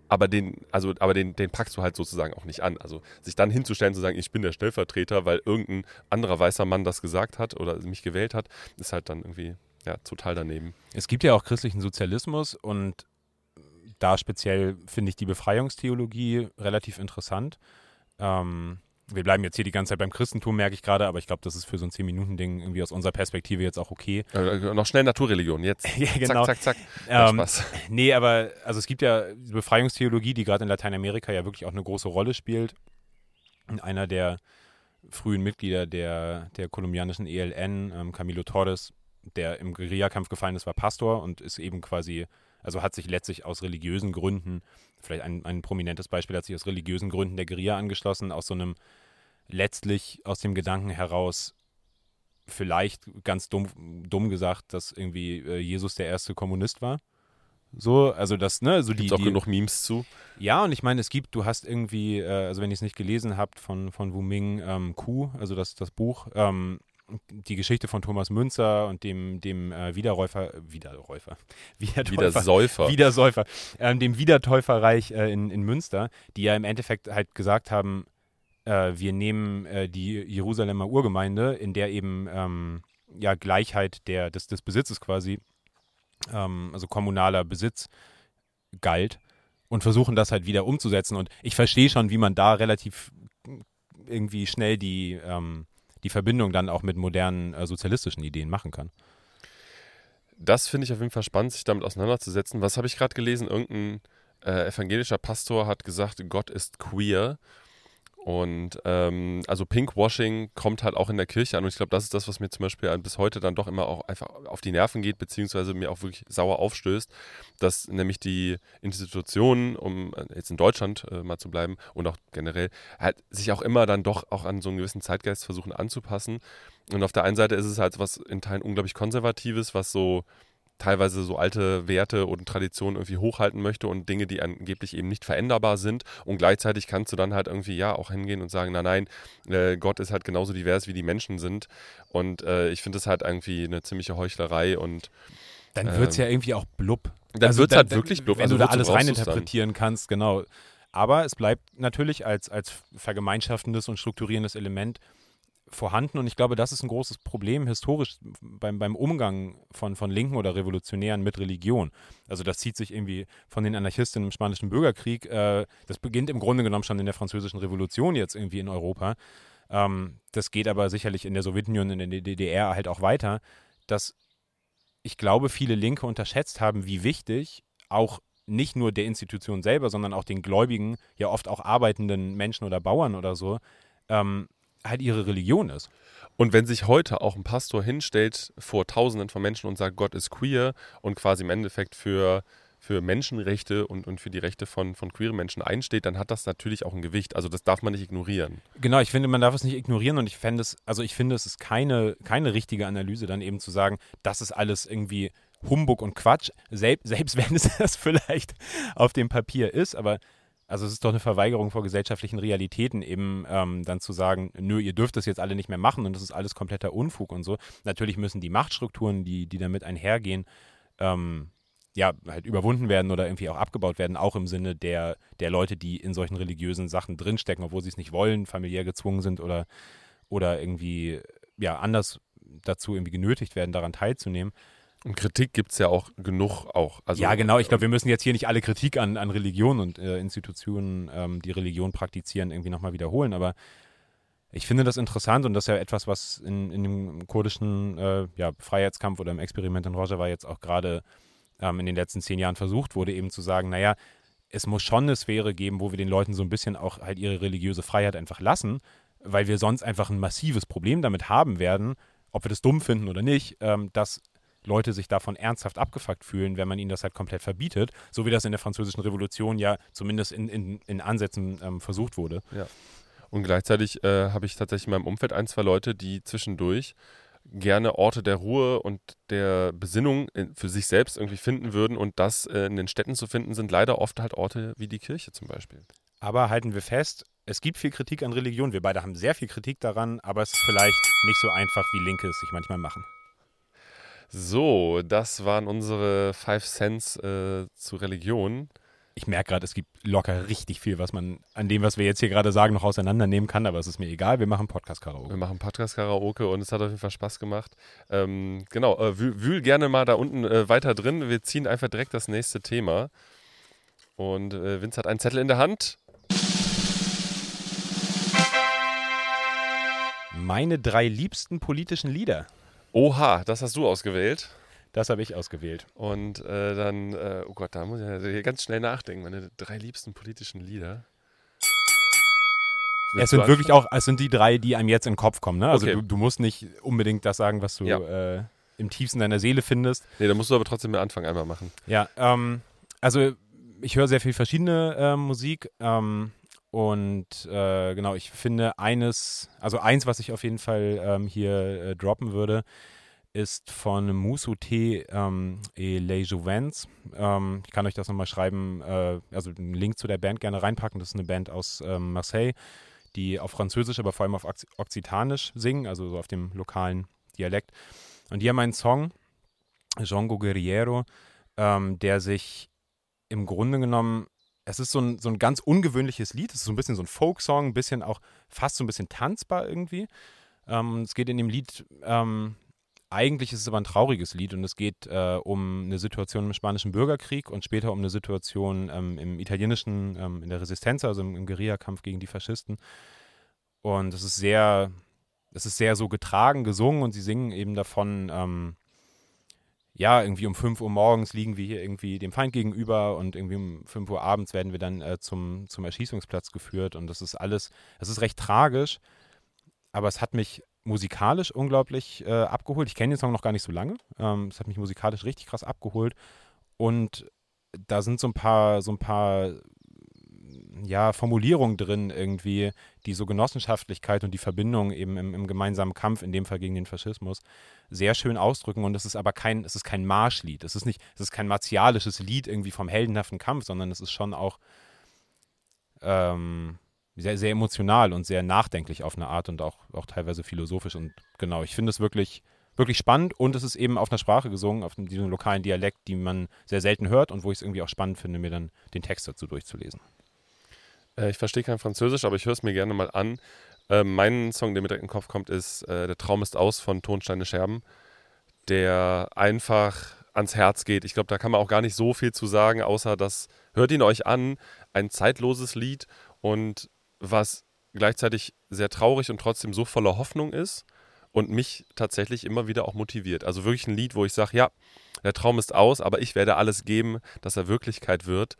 aber den, also, aber den, den packst du halt sozusagen auch nicht an. Also sich dann hinzustellen, zu sagen, ich bin der Stellvertreter, weil irgendein anderer weißer Mann das gesagt hat oder mich gewählt hat, ist halt dann irgendwie ja, total daneben. Es gibt ja auch christlichen Sozialismus und da speziell finde ich die Befreiungstheologie relativ interessant. Ähm, wir bleiben jetzt hier die ganze Zeit beim Christentum, merke ich gerade, aber ich glaube, das ist für so ein 10-Minuten-Ding irgendwie aus unserer Perspektive jetzt auch okay. Äh, noch schnell Naturreligion, jetzt. ja, genau. Zack, zack, zack. Ähm, Spaß. Nee, aber also es gibt ja Befreiungstheologie, die gerade in Lateinamerika ja wirklich auch eine große Rolle spielt. Einer der frühen Mitglieder der, der kolumbianischen ELN, ähm, Camilo Torres, der im Guerillakampf gefallen ist, war Pastor und ist eben quasi, also hat sich letztlich aus religiösen Gründen, vielleicht ein, ein prominentes Beispiel, hat sich aus religiösen Gründen der Guerilla angeschlossen, aus so einem letztlich aus dem Gedanken heraus, vielleicht ganz dumm, dumm gesagt, dass irgendwie äh, Jesus der erste Kommunist war. So, also das, ne, so Gibt's die. auch die, genug Memes zu. Ja, und ich meine, es gibt, du hast irgendwie, äh, also wenn ihr es nicht gelesen habt, von, von Wu Ming ähm, Ku, also das, das Buch, ähm, die Geschichte von Thomas Münzer und dem, dem äh, Wiederräufer, Wiederräufer, Wiedertäufer, Wiedersäufer, Wiedersäufer, ähm, dem Wiedertäuferreich äh, in, in Münster, die ja im Endeffekt halt gesagt haben, äh, wir nehmen äh, die Jerusalemer Urgemeinde, in der eben ähm, ja Gleichheit der, des, des Besitzes quasi, ähm, also kommunaler Besitz galt und versuchen das halt wieder umzusetzen. Und ich verstehe schon, wie man da relativ irgendwie schnell die, ähm, die Verbindung dann auch mit modernen äh, sozialistischen Ideen machen kann. Das finde ich auf jeden Fall spannend, sich damit auseinanderzusetzen. Was habe ich gerade gelesen? Irgendein äh, evangelischer Pastor hat gesagt, Gott ist queer. Und ähm, also Pinkwashing kommt halt auch in der Kirche an. Und ich glaube, das ist das, was mir zum Beispiel bis heute dann doch immer auch einfach auf die Nerven geht, beziehungsweise mir auch wirklich sauer aufstößt, dass nämlich die Institutionen, um äh, jetzt in Deutschland äh, mal zu bleiben und auch generell, halt sich auch immer dann doch auch an so einen gewissen Zeitgeist versuchen anzupassen. Und auf der einen Seite ist es halt was in Teilen unglaublich Konservatives, was so teilweise so alte Werte und Traditionen irgendwie hochhalten möchte und Dinge, die angeblich eben nicht veränderbar sind. Und gleichzeitig kannst du dann halt irgendwie ja auch hingehen und sagen, nein, nein, äh, Gott ist halt genauso divers, wie die Menschen sind. Und äh, ich finde es halt irgendwie eine ziemliche Heuchlerei und dann wird es ja irgendwie auch blub. Dann Also wird es halt da- wirklich blub. Wenn Also du da alles dann? reininterpretieren kannst, genau. Aber es bleibt natürlich als, als vergemeinschaftendes und strukturierendes Element vorhanden. Und ich glaube, das ist ein großes Problem historisch beim, beim Umgang von, von Linken oder Revolutionären mit Religion. Also das zieht sich irgendwie von den Anarchisten im Spanischen Bürgerkrieg. Äh, das beginnt im Grunde genommen schon in der Französischen Revolution jetzt irgendwie in Europa. Ähm, das geht aber sicherlich in der Sowjetunion, in der DDR halt auch weiter, dass ich glaube, viele Linke unterschätzt haben, wie wichtig auch nicht nur der Institution selber, sondern auch den Gläubigen, ja oft auch arbeitenden Menschen oder Bauern oder so, ähm, halt ihre Religion ist. Und wenn sich heute auch ein Pastor hinstellt vor Tausenden von Menschen und sagt, Gott ist queer und quasi im Endeffekt für, für Menschenrechte und, und für die Rechte von, von queeren Menschen einsteht, dann hat das natürlich auch ein Gewicht. Also das darf man nicht ignorieren. Genau, ich finde, man darf es nicht ignorieren und ich fände es, also ich finde, es ist keine, keine richtige Analyse, dann eben zu sagen, das ist alles irgendwie Humbug und Quatsch, selbst, selbst wenn es das vielleicht auf dem Papier ist, aber also es ist doch eine Verweigerung vor gesellschaftlichen Realitäten, eben ähm, dann zu sagen, nö, ihr dürft das jetzt alle nicht mehr machen und das ist alles kompletter Unfug und so. Natürlich müssen die Machtstrukturen, die, die damit einhergehen, ähm, ja, halt überwunden werden oder irgendwie auch abgebaut werden, auch im Sinne der, der Leute, die in solchen religiösen Sachen drinstecken, obwohl sie es nicht wollen, familiär gezwungen sind oder, oder irgendwie ja anders dazu irgendwie genötigt werden, daran teilzunehmen. Und Kritik gibt es ja auch genug auch. Also, ja, genau. Ich glaube, wir müssen jetzt hier nicht alle Kritik an, an Religion und äh, Institutionen, ähm, die Religion praktizieren, irgendwie nochmal wiederholen. Aber ich finde das interessant und das ist ja etwas, was in, in dem kurdischen äh, ja, Freiheitskampf oder im Experiment in Rojava jetzt auch gerade ähm, in den letzten zehn Jahren versucht wurde, eben zu sagen, naja, es muss schon eine Sphäre geben, wo wir den Leuten so ein bisschen auch halt ihre religiöse Freiheit einfach lassen, weil wir sonst einfach ein massives Problem damit haben werden, ob wir das dumm finden oder nicht, ähm, dass Leute sich davon ernsthaft abgefuckt fühlen, wenn man ihnen das halt komplett verbietet, so wie das in der Französischen Revolution ja zumindest in, in, in Ansätzen ähm, versucht wurde. Ja. Und gleichzeitig äh, habe ich tatsächlich in meinem Umfeld ein, zwei Leute, die zwischendurch gerne Orte der Ruhe und der Besinnung für sich selbst irgendwie finden würden. Und das äh, in den Städten zu finden, sind leider oft halt Orte wie die Kirche zum Beispiel. Aber halten wir fest, es gibt viel Kritik an Religion. Wir beide haben sehr viel Kritik daran, aber es ist vielleicht nicht so einfach, wie Linke es sich manchmal machen. So, das waren unsere Five Cents äh, zu Religion ich merke gerade, es gibt locker richtig viel, was man an dem, was wir jetzt hier gerade sagen, noch auseinandernehmen kann, aber es ist mir egal. Wir machen Podcast-Karaoke. Wir machen Podcast-Karaoke und es hat auf jeden Fall Spaß gemacht. Ähm, genau, äh, wühl, wühl, gerne mal da unten äh, weiter drin. Wir ziehen einfach direkt das nächste Thema. Und äh, Vince hat einen Zettel in der Hand. Meine drei liebsten politischen Lieder. Oha, das hast du ausgewählt. Das habe ich ausgewählt. Und äh, dann, äh, oh Gott, da muss ich ganz schnell nachdenken. Meine drei liebsten politischen Lieder. Willst es sind wirklich auch, es sind die drei, die einem jetzt in den Kopf kommen. Ne? Also okay. du, du, musst nicht unbedingt das sagen, was du ja. äh, im tiefsten deiner Seele findest. Nee, da musst du aber trotzdem den Anfang einmal machen. Ja, ähm, also ich höre sehr viel verschiedene äh, Musik. Ähm, und äh, genau, ich finde eines, also eins, was ich auf jeden Fall ähm, hier äh, droppen würde, ist von Mousouté ähm, et Les Jouvens. Ähm, ich kann euch das nochmal schreiben, äh, also einen Link zu der Band gerne reinpacken. Das ist eine Band aus ähm, Marseille, die auf Französisch, aber vor allem auf Okzitanisch singen, also so auf dem lokalen Dialekt. Und die haben einen Song, Jongo Guerriero, ähm, der sich im Grunde genommen es ist so ein, so ein ganz ungewöhnliches Lied. Es ist so ein bisschen so ein Folksong, ein bisschen auch fast so ein bisschen tanzbar irgendwie. Ähm, es geht in dem Lied ähm, eigentlich ist es aber ein trauriges Lied und es geht äh, um eine Situation im Spanischen Bürgerkrieg und später um eine Situation ähm, im italienischen, ähm, in der Resistenz, also im, im Guerillakampf gegen die Faschisten. Und es ist sehr, es ist sehr so getragen gesungen und sie singen eben davon, ähm, ja, irgendwie um 5 Uhr morgens liegen wir hier irgendwie dem Feind gegenüber und irgendwie um 5 Uhr abends werden wir dann äh, zum, zum Erschießungsplatz geführt und das ist alles, es ist recht tragisch, aber es hat mich musikalisch unglaublich äh, abgeholt. Ich kenne den Song noch gar nicht so lange. Ähm, es hat mich musikalisch richtig krass abgeholt. Und da sind so ein paar, so ein paar ja, Formulierungen drin irgendwie, die so Genossenschaftlichkeit und die Verbindung eben im, im, gemeinsamen Kampf, in dem Fall gegen den Faschismus, sehr schön ausdrücken. Und es ist aber kein, es ist kein Marschlied. Es ist nicht, es ist kein martialisches Lied irgendwie vom heldenhaften Kampf, sondern es ist schon auch ähm, sehr, sehr emotional und sehr nachdenklich auf eine Art und auch, auch teilweise philosophisch. Und genau, ich finde es wirklich, wirklich spannend und es ist eben auf einer Sprache gesungen, auf diesem lokalen Dialekt, die man sehr selten hört und wo ich es irgendwie auch spannend finde, mir dann den Text dazu durchzulesen. Äh, ich verstehe kein Französisch, aber ich höre es mir gerne mal an. Äh, mein Song, der mir direkt in den Kopf kommt, ist äh, Der Traum ist aus von Tonsteine Scherben, der einfach ans Herz geht. Ich glaube, da kann man auch gar nicht so viel zu sagen, außer dass hört ihn euch an, ein zeitloses Lied und was gleichzeitig sehr traurig und trotzdem so voller Hoffnung ist und mich tatsächlich immer wieder auch motiviert. Also wirklich ein Lied, wo ich sage, ja, der Traum ist aus, aber ich werde alles geben, dass er Wirklichkeit wird.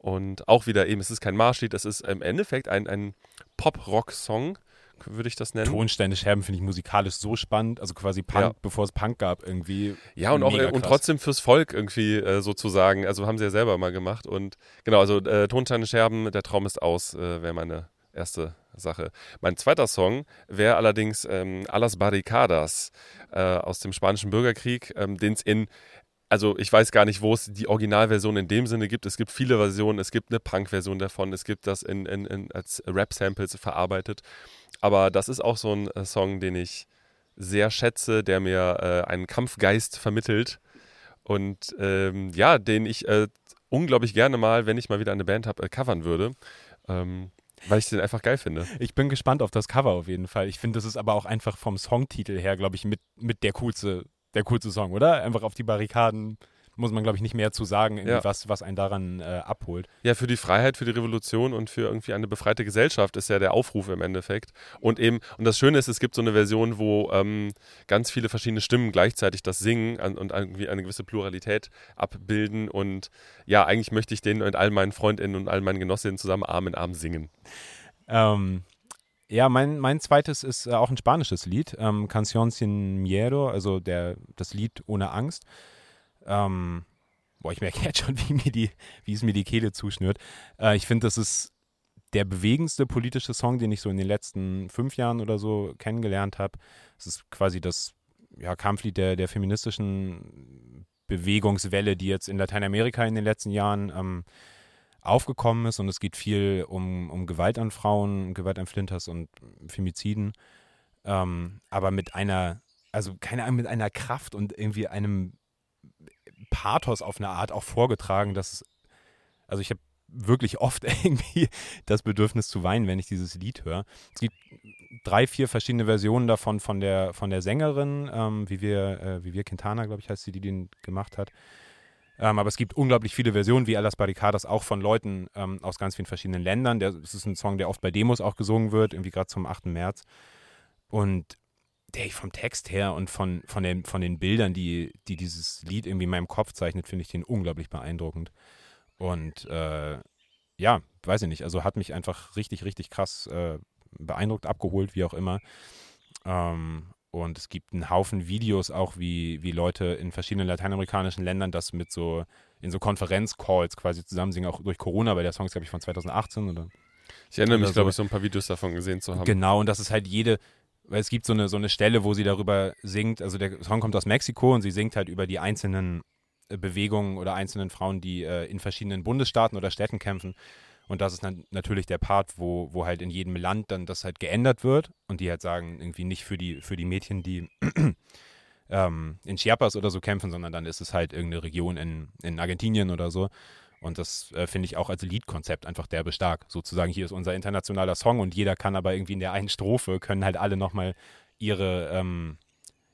Und auch wieder eben, es ist kein Marschlied, es ist im Endeffekt ein, ein Pop-Rock-Song, würde ich das nennen. Tonsteine Scherben finde ich musikalisch so spannend, also quasi Punk, ja. bevor es Punk gab, irgendwie. Ja, und auch äh, und trotzdem fürs Volk irgendwie äh, sozusagen. Also haben sie ja selber mal gemacht. Und genau, also äh, Tonsteine Scherben, der Traum ist aus, äh, wäre meine erste Sache. Mein zweiter Song wäre allerdings ähm, Alas Barricadas äh, aus dem Spanischen Bürgerkrieg, ähm, den es in also ich weiß gar nicht, wo es die Originalversion in dem Sinne gibt. Es gibt viele Versionen, es gibt eine Punk-Version davon, es gibt das in, in, in als Rap-Samples verarbeitet. Aber das ist auch so ein äh, Song, den ich sehr schätze, der mir äh, einen Kampfgeist vermittelt und ähm, ja, den ich äh, unglaublich gerne mal, wenn ich mal wieder eine Band habe, äh, covern würde. Ähm, weil ich den einfach geil finde. Ich bin gespannt auf das Cover auf jeden Fall. Ich finde, das ist aber auch einfach vom Songtitel her, glaube ich, mit, mit der coolste der coolste Song, oder? Einfach auf die Barrikaden muss man, glaube ich, nicht mehr zu sagen, Ja. was, was einen daran äh, abholt. Ja, für die Freiheit, für die Revolution und für irgendwie eine befreite Gesellschaft ist ja der Aufruf im Endeffekt. Und eben, und das Schöne ist, es gibt so eine Version, wo ähm, ganz viele verschiedene Stimmen gleichzeitig das singen an, und irgendwie eine gewisse Pluralität abbilden. Und ja, eigentlich möchte ich den mit all meinen Freundinnen und all meinen Genossinnen zusammen Arm in Arm singen. Ähm, ja, mein, mein zweites ist äh, auch ein spanisches Lied, ähm, Canción sin Miedo, also der, das Lied ohne Angst. Ähm, boah, ich merke jetzt schon, wie, mir die, wie es mir die Kehle zuschnürt. Äh, ich finde, das ist der bewegendste politische Song, den ich so in den letzten fünf Jahren oder so kennengelernt habe. Es ist quasi das ja, Kampflied der, der feministischen Bewegungswelle, die jetzt in Lateinamerika in den letzten Jahren ähm, aufgekommen ist. Und es geht viel um, um Gewalt an Frauen, Gewalt an Flinters und Femiziden. Ähm, aber mit einer, also keine Ahnung, mit einer Kraft und irgendwie einem Pathos auf eine Art auch vorgetragen, dass es, also ich habe wirklich oft irgendwie das Bedürfnis zu weinen, wenn ich dieses Lied höre. Es gibt drei, vier verschiedene Versionen davon von der, von der Sängerin, ähm, wie wir, äh, wie wir Quintana, glaube ich, heißt sie, die den gemacht hat. Ähm, aber es gibt unglaublich viele Versionen, wie Alas Barricadas, auch von Leuten ähm, aus ganz vielen verschiedenen Ländern. Der, es ist ein Song, der oft bei Demos auch gesungen wird, irgendwie gerade zum 8. März. Und der vom Text her und von, von, den, von den Bildern, die, die dieses Lied irgendwie in meinem Kopf zeichnet, finde ich den unglaublich beeindruckend. Und äh, ja, weiß ich nicht, also hat mich einfach richtig, richtig krass äh, beeindruckt, abgeholt, wie auch immer. Ähm, und es gibt einen Haufen Videos auch, wie, wie Leute in verschiedenen lateinamerikanischen Ländern das mit so, in so Konferenzcalls quasi zusammen singen, auch durch Corona, weil der Song ist, glaube ich, von 2018 oder Ich erinnere mich, glaube so. ich, so ein paar Videos davon gesehen zu haben. Genau, und das ist halt jede, weil es gibt so eine, so eine Stelle, wo sie darüber singt, also der Song kommt aus Mexiko und sie singt halt über die einzelnen äh, Bewegungen oder einzelnen Frauen, die äh, in verschiedenen Bundesstaaten oder Städten kämpfen. Und das ist dann natürlich der Part, wo, wo halt in jedem Land dann das halt geändert wird und die halt sagen, irgendwie nicht für die, für die Mädchen, die ähm, in Chiapas oder so kämpfen, sondern dann ist es halt irgendeine Region in, in Argentinien oder so. Und das äh, finde ich auch als Liedkonzept einfach derbe stark. Sozusagen, hier ist unser internationaler Song und jeder kann aber irgendwie in der einen Strophe, können halt alle nochmal ihre, ähm,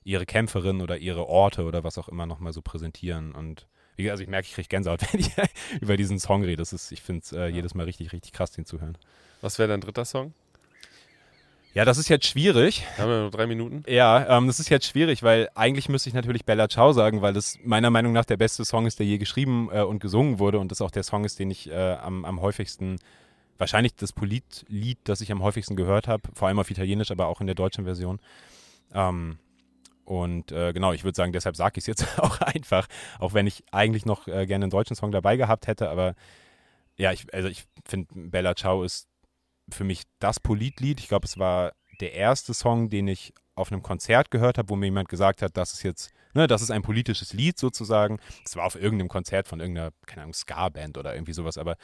ihre Kämpferin oder ihre Orte oder was auch immer nochmal so präsentieren. Und wie gesagt, also ich merke, ich kriege Gänsehaut, wenn ich über diesen Song rede. Das ist, ich finde es äh, jedes Mal richtig, richtig krass, den zu hören. Was wäre dein dritter Song? Ja, das ist jetzt schwierig. Wir haben ja nur drei Minuten. Ja, ähm, das ist jetzt schwierig, weil eigentlich müsste ich natürlich Bella Ciao sagen, weil das meiner Meinung nach der beste Song ist, der je geschrieben äh, und gesungen wurde und das auch der Song ist, den ich äh, am, am häufigsten, wahrscheinlich das Politlied, das ich am häufigsten gehört habe, vor allem auf Italienisch, aber auch in der deutschen Version. Ähm, und äh, genau, ich würde sagen, deshalb sage ich es jetzt auch einfach, auch wenn ich eigentlich noch äh, gerne einen deutschen Song dabei gehabt hätte, aber ja, ich, also ich finde, Bella Ciao ist für mich das Politlied. Ich glaube, es war der erste Song, den ich auf einem Konzert gehört habe, wo mir jemand gesagt hat, das ist jetzt, ne, das ist ein politisches Lied sozusagen. Es war auf irgendeinem Konzert von irgendeiner, keine Ahnung, Ska-Band oder irgendwie sowas, aber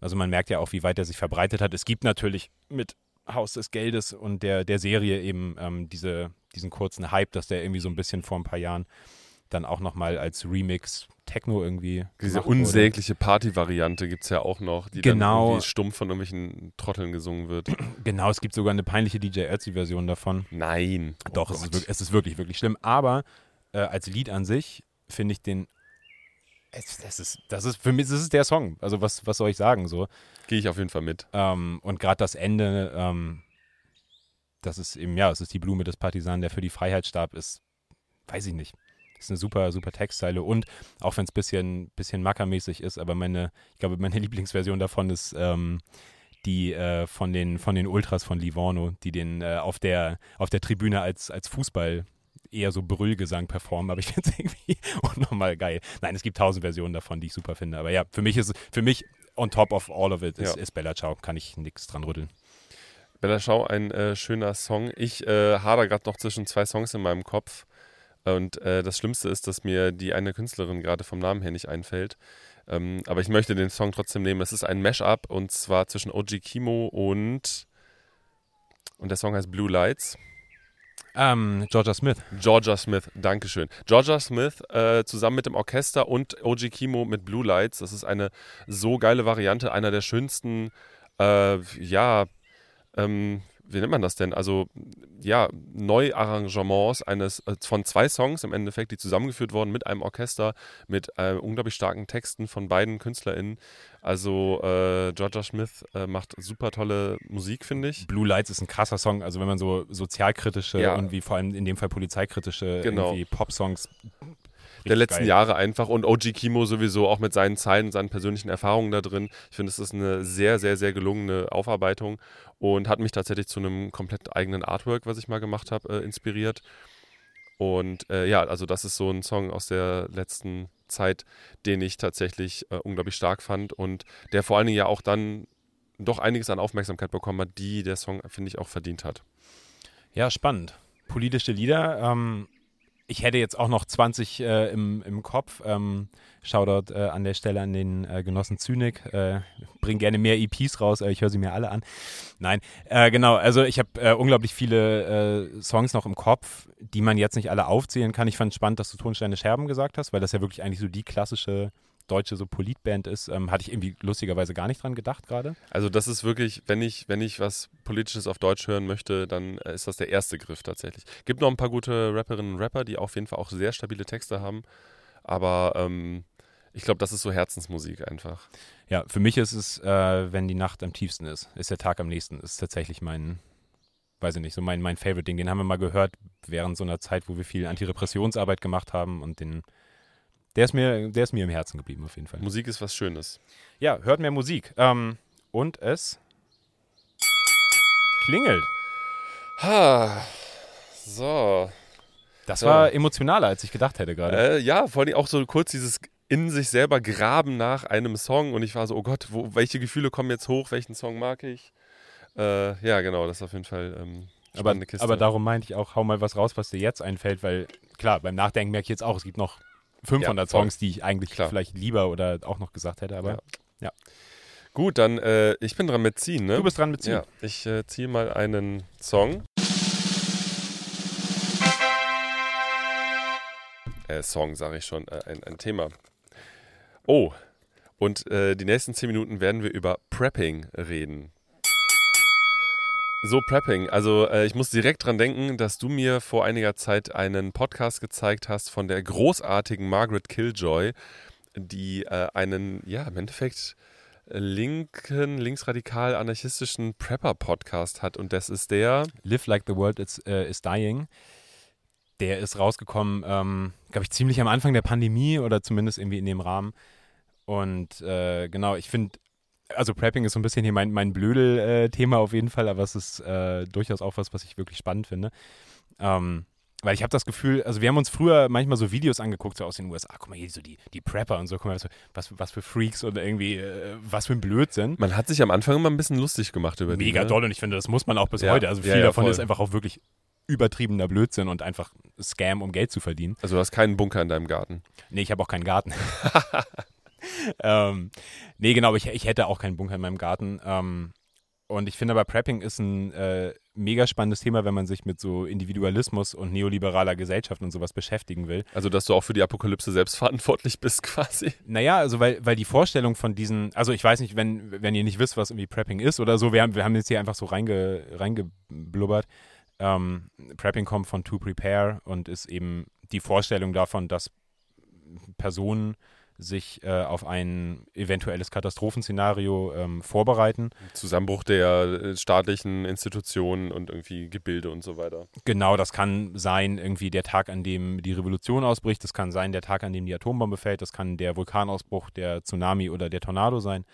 also man merkt ja auch, wie weit er sich verbreitet hat. Es gibt natürlich mit Haus des Geldes und der, der Serie eben ähm, diese, diesen kurzen Hype, dass der irgendwie so ein bisschen vor ein paar Jahren dann auch nochmal als Remix Techno irgendwie Diese unsägliche Party-Variante gibt es ja auch noch, die Genau. dann irgendwie stumpf von irgendwelchen Trotteln gesungen wird. Genau, es gibt sogar eine peinliche DJ Ötzi-Version davon. Nein. Doch, Oh es, ist wirklich, es ist wirklich, wirklich schlimm. Aber äh, als Lied an sich finde ich den. Es, das, ist, das ist für mich das ist der Song. Also was, was soll ich sagen so? Gehe ich auf jeden Fall mit. Ähm, und gerade das Ende, ähm, das ist eben, ja, es ist die Blume des Partisanen, der für die Freiheit starb, ist, weiß ich nicht. Ist eine super, super Textzeile. Und auch wenn es ein bisschen, bisschen mackermäßig ist, aber meine, ich glaube, meine Lieblingsversion davon ist ähm, die äh, von, den, von den Ultras von Livorno, die den äh, auf, der, auf der Tribüne als, als Fußball eher so Brüllgesang performen, aber ich finde es irgendwie unnormal geil. Nein, es gibt tausend Versionen davon, die ich super finde. Aber ja, für mich ist für mich on top of all of it ist, Ja. ist Bella Ciao, kann ich nichts dran rütteln. Bella Schau, ein äh, schöner Song. Ich äh, hader gerade noch zwischen zwei Songs in meinem Kopf. Und äh, das Schlimmste ist, dass mir die eine Künstlerin gerade vom Namen her nicht einfällt. Ähm, aber ich möchte den Song trotzdem nehmen. Es ist ein Mashup und zwar zwischen OG Kimo und. Und der Song heißt Blue Lights. Ähm, Georgia Smith. Georgia Smith, Dankeschön. Georgia Smith äh, zusammen mit dem Orchester und OG Kimo mit Blue Lights. Das ist eine so geile Variante, einer der schönsten, äh, ja, ähm, wie nennt man das denn? Also ja, Neuarrangements eines äh, von zwei Songs im Endeffekt, die zusammengeführt wurden mit einem Orchester, mit äh, unglaublich starken Texten von beiden KünstlerInnen. Also äh, Georgia Smith äh, macht super tolle Musik, finde ich. Blue Lights ist ein krasser Song, also wenn man so sozialkritische Ja. und wie vor allem in dem Fall polizeikritische Genau. Pop-Songs der letzten geil. Jahre einfach und OG Kimo sowieso auch mit seinen Zeilen, seinen persönlichen Erfahrungen da drin. Ich finde, es ist eine sehr, sehr, sehr gelungene Aufarbeitung und hat mich tatsächlich zu einem komplett eigenen Artwork, was ich mal gemacht habe, äh, inspiriert. Und äh, ja, also das ist so ein Song aus der letzten Zeit, den ich tatsächlich äh, unglaublich stark fand und der vor allen Dingen ja auch dann doch einiges an Aufmerksamkeit bekommen hat, die der Song, finde ich, auch verdient hat. Ja, spannend. Politische Lieder. Ähm, ich hätte jetzt auch noch 20 äh, im, im Kopf. Ähm, Shoutout äh, an der Stelle an den äh, Genossen Zynik. Äh, bring gerne mehr EPs raus, äh, ich höre sie mir alle an. Nein, äh, genau. Also ich habe äh, unglaublich viele äh, Songs noch im Kopf, die man jetzt nicht alle aufzählen kann. Ich fand spannend, dass du Tonsteine Scherben gesagt hast, weil das ja wirklich eigentlich so die klassische deutsche so Politband ist. Ähm, hatte ich irgendwie lustigerweise gar nicht dran gedacht gerade. Also das ist wirklich, wenn ich, wenn ich was Politisches auf Deutsch hören möchte, dann äh, ist das der erste Griff tatsächlich. Gibt noch ein paar gute Rapperinnen und Rapper, die auf jeden Fall auch sehr stabile Texte haben. Aber ähm, ich glaube, das ist so Herzensmusik einfach. Ja, für mich ist es, äh, wenn die Nacht am tiefsten ist, ist der Tag am nächsten. Ist tatsächlich mein, weiß ich nicht, so mein, mein Favorite-Ding. Den haben wir mal gehört während so einer Zeit, wo wir viel Antirepressionsarbeit gemacht haben und den, der ist mir, der ist mir im Herzen geblieben auf jeden Fall. Musik ist was Schönes. Ja, hört mehr Musik. Ähm, und es klingelt. Ha, so. Das Ja. war emotionaler, als ich gedacht hätte gerade. Äh, ja, vor allem auch so kurz dieses in sich selber graben nach einem Song und ich war so, oh Gott, wo, welche Gefühle kommen jetzt hoch, welchen Song mag ich? Äh, ja, genau, das ist auf jeden Fall ähm, aber, Kiste. aber darum meinte ich auch, hau mal was raus, was dir jetzt einfällt, weil klar, beim Nachdenken merke ich jetzt auch, es gibt noch 500 Ja. Songs, die ich eigentlich Klar. vielleicht lieber oder auch noch gesagt hätte, aber Gut, dann, äh, ich bin dran mit ziehen, ne? du bist dran mit Ziel. Ja, ich äh, ziehe mal einen Song. Äh, Song, sage ich schon, äh, ein, ein Thema. Oh, und äh, die nächsten zehn Minuten werden wir über Prepping reden. So, Prepping. Also, äh, ich muss direkt dran denken, dass du mir vor einiger Zeit einen Podcast gezeigt hast von der großartigen Margaret Killjoy, die äh, einen, ja, im Endeffekt linken, linksradikal anarchistischen Prepper-Podcast hat. Und das ist der. Live Like the World is, äh, is Dying. Der ist rausgekommen, ähm, glaube ich, ziemlich am Anfang der Pandemie oder zumindest irgendwie in dem Rahmen. Und äh, genau, ich finde, also Prepping ist so ein bisschen hier mein, mein Blödel-Thema auf jeden Fall, aber es ist äh, durchaus auch was, was ich wirklich spannend finde. Ähm, weil ich habe das Gefühl, also wir haben uns früher manchmal so Videos angeguckt, so aus den USA, guck mal hier, so die, die Prepper und so, guck mal, was, für- was, für Freaks oder irgendwie, äh, was für ein Blödsinn. Man hat sich am Anfang immer ein bisschen lustig gemacht über die. Mega ne? doll und ich finde, das muss man auch bis Ja, heute. Also viel ja, ja, davon voll. ist einfach auch wirklich übertriebener Blödsinn und einfach Scam, um Geld zu verdienen. Also, du hast keinen Bunker in deinem Garten. Nee, ich habe auch keinen Garten. ähm, nee, genau, ich, ich hätte auch keinen Bunker in meinem Garten. Ähm, und ich finde aber, Prepping ist ein äh, mega spannendes Thema, wenn man sich mit so Individualismus und neoliberaler Gesellschaft und sowas beschäftigen will. Also, dass du auch für die Apokalypse selbst verantwortlich bist, quasi. Naja, also weil, weil die Vorstellung von diesen, also ich weiß nicht, wenn, wenn ihr nicht wisst, was irgendwie Prepping ist oder so, wir haben, wir haben jetzt hier einfach so reinge, reingeblubbert. Ähm, Prepping kommt von to prepare und ist eben die Vorstellung davon, dass Personen sich äh, auf ein eventuelles Katastrophenszenario ähm, vorbereiten. Zusammenbruch der äh, staatlichen Institutionen und irgendwie Gebilde und so weiter. Genau, das kann sein irgendwie der Tag, an dem die Revolution ausbricht, das kann sein der Tag, an dem die Atombombe fällt, das kann der Vulkanausbruch, der Tsunami oder der Tornado sein.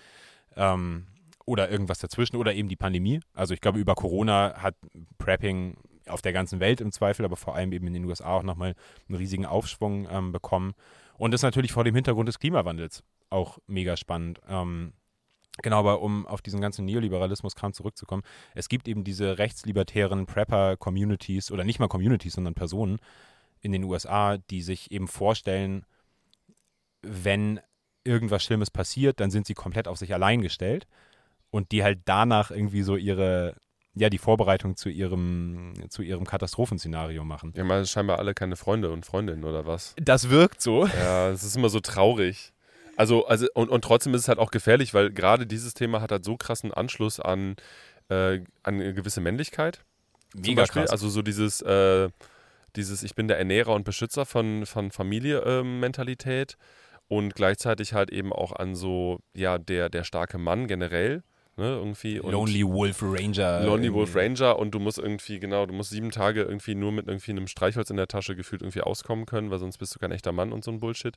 Ähm, oder irgendwas dazwischen oder eben die Pandemie. Also ich glaube, über Corona hat Prepping auf der ganzen Welt im Zweifel, aber vor allem eben in den USA auch nochmal einen riesigen Aufschwung ähm, bekommen. Und ist natürlich vor dem Hintergrund des Klimawandels auch mega spannend. Ähm, genau, aber um auf diesen ganzen Neoliberalismus-Kram zurückzukommen, es gibt eben diese rechtslibertären Prepper-Communities oder nicht mal Communities, sondern Personen in den USA, die sich eben vorstellen, wenn irgendwas Schlimmes passiert, dann sind sie komplett auf sich allein gestellt und die halt danach irgendwie so ihre, ja, die Vorbereitung zu ihrem, zu ihrem Katastrophenszenario machen. Haben also scheinbar alle keine Freunde und Freundinnen oder was. Das wirkt so. Ja, es ist immer so traurig. Also, also und, und trotzdem ist es halt auch gefährlich, weil gerade dieses Thema hat halt so krassen Anschluss an äh, an eine gewisse Männlichkeit. Mega Beispiel. krass. Also so dieses, äh, dieses Ich bin der Ernährer und Beschützer von, von Familie-Mentalität und gleichzeitig halt eben auch an so, ja, der, der starke Mann generell. Ne, irgendwie. Und Lonely Wolf Ranger. Lonely. Wolf Ranger und du musst irgendwie, genau, du musst sieben Tage irgendwie nur mit irgendwie einem Streichholz in der Tasche gefühlt irgendwie auskommen können, weil sonst bist du kein echter Mann und so ein Bullshit.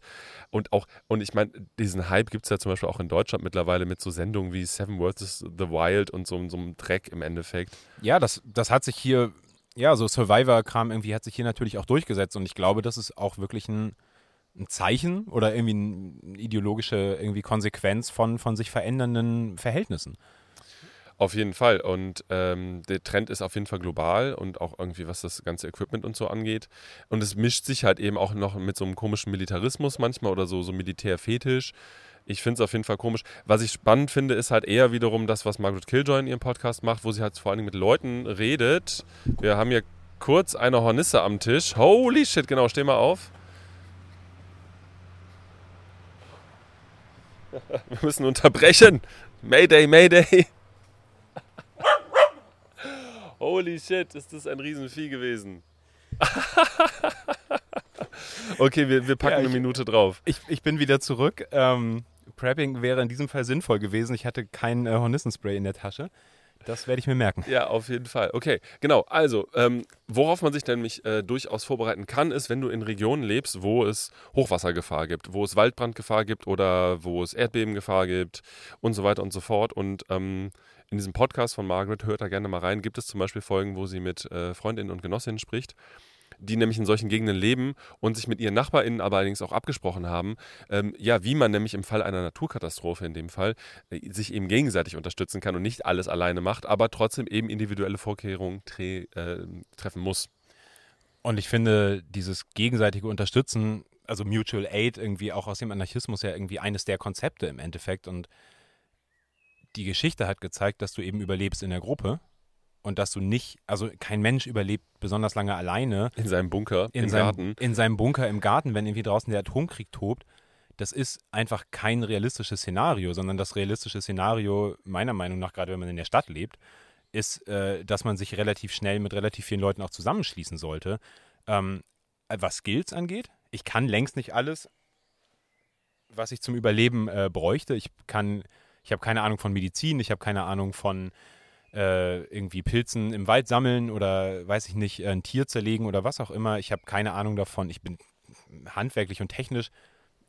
Und auch, und ich meine, diesen Hype gibt es ja zum Beispiel auch in Deutschland mittlerweile mit so Sendungen wie Seven vs. The Wild und so, so einem Dreck im Endeffekt. Ja, das, das hat sich hier, ja, so Survivor-Kram irgendwie hat sich hier natürlich auch durchgesetzt und ich glaube, das ist auch wirklich ein, ein Zeichen oder irgendwie eine ideologische irgendwie Konsequenz von, von sich verändernden Verhältnissen. Auf jeden Fall. Und ähm, der Trend ist auf jeden Fall global und auch irgendwie, was das ganze Equipment und so angeht. Und es mischt sich halt eben auch noch mit so einem komischen Militarismus manchmal oder so, so Militärfetisch. Ich finde es auf jeden Fall komisch. Was ich spannend finde, ist halt eher wiederum das, was Margaret Killjoy in ihrem Podcast macht, wo sie halt vor allen Dingen mit Leuten redet. Wir haben hier kurz eine Hornisse am Tisch. Holy shit, genau, steh mal auf. Wir müssen unterbrechen. Mayday, Mayday. Holy shit, ist das ein Riesenvieh gewesen. okay, wir, wir packen Ja, ich- eine Minute drauf. Ich, ich bin wieder zurück. Ähm, Prepping wäre in diesem Fall sinnvoll gewesen. Ich hatte kein äh, Hornissenspray in der Tasche. Das werde ich mir merken. Ja, auf jeden Fall. Okay, genau. Also, ähm, worauf man sich nämlich äh, durchaus vorbereiten kann, ist, wenn du in Regionen lebst, wo es Hochwassergefahr gibt, wo es Waldbrandgefahr gibt oder wo es Erdbebengefahr gibt und so weiter und so fort. Und ähm, in diesem Podcast von Margaret, hört da gerne mal rein, gibt es zum Beispiel Folgen, wo sie mit äh, Freundinnen und Genossinnen spricht die nämlich in solchen Gegenden leben und sich mit ihren NachbarInnen aber allerdings auch abgesprochen haben, ähm, ja, wie man nämlich im Fall einer Naturkatastrophe in dem Fall äh, sich eben gegenseitig unterstützen kann und nicht alles alleine macht, aber trotzdem eben individuelle Vorkehrungen tre äh, treffen muss. Und ich finde, dieses gegenseitige Unterstützen, also Mutual Aid, irgendwie auch aus dem Anarchismus ja irgendwie eines der Konzepte im Endeffekt. Und die Geschichte hat gezeigt, dass du eben überlebst in der Gruppe und dass du nicht, also kein Mensch überlebt besonders lange alleine In seinem Bunker, in, im seinem, Garten. in seinem Bunker im Garten, wenn irgendwie draußen der Atomkrieg tobt. Das ist einfach kein realistisches Szenario, sondern das realistische Szenario, meiner Meinung nach, gerade wenn man in der Stadt lebt, ist, äh, dass man sich relativ schnell mit relativ vielen Leuten auch zusammenschließen sollte. Ähm, was Skills angeht, ich kann längst nicht alles, was ich zum Überleben äh, bräuchte. Ich kann, ich habe keine Ahnung von Medizin, ich habe keine Ahnung von äh, irgendwie Pilzen im Wald sammeln oder weiß ich nicht, ein Tier zerlegen oder was auch immer. Ich habe keine Ahnung davon. Ich bin handwerklich und technisch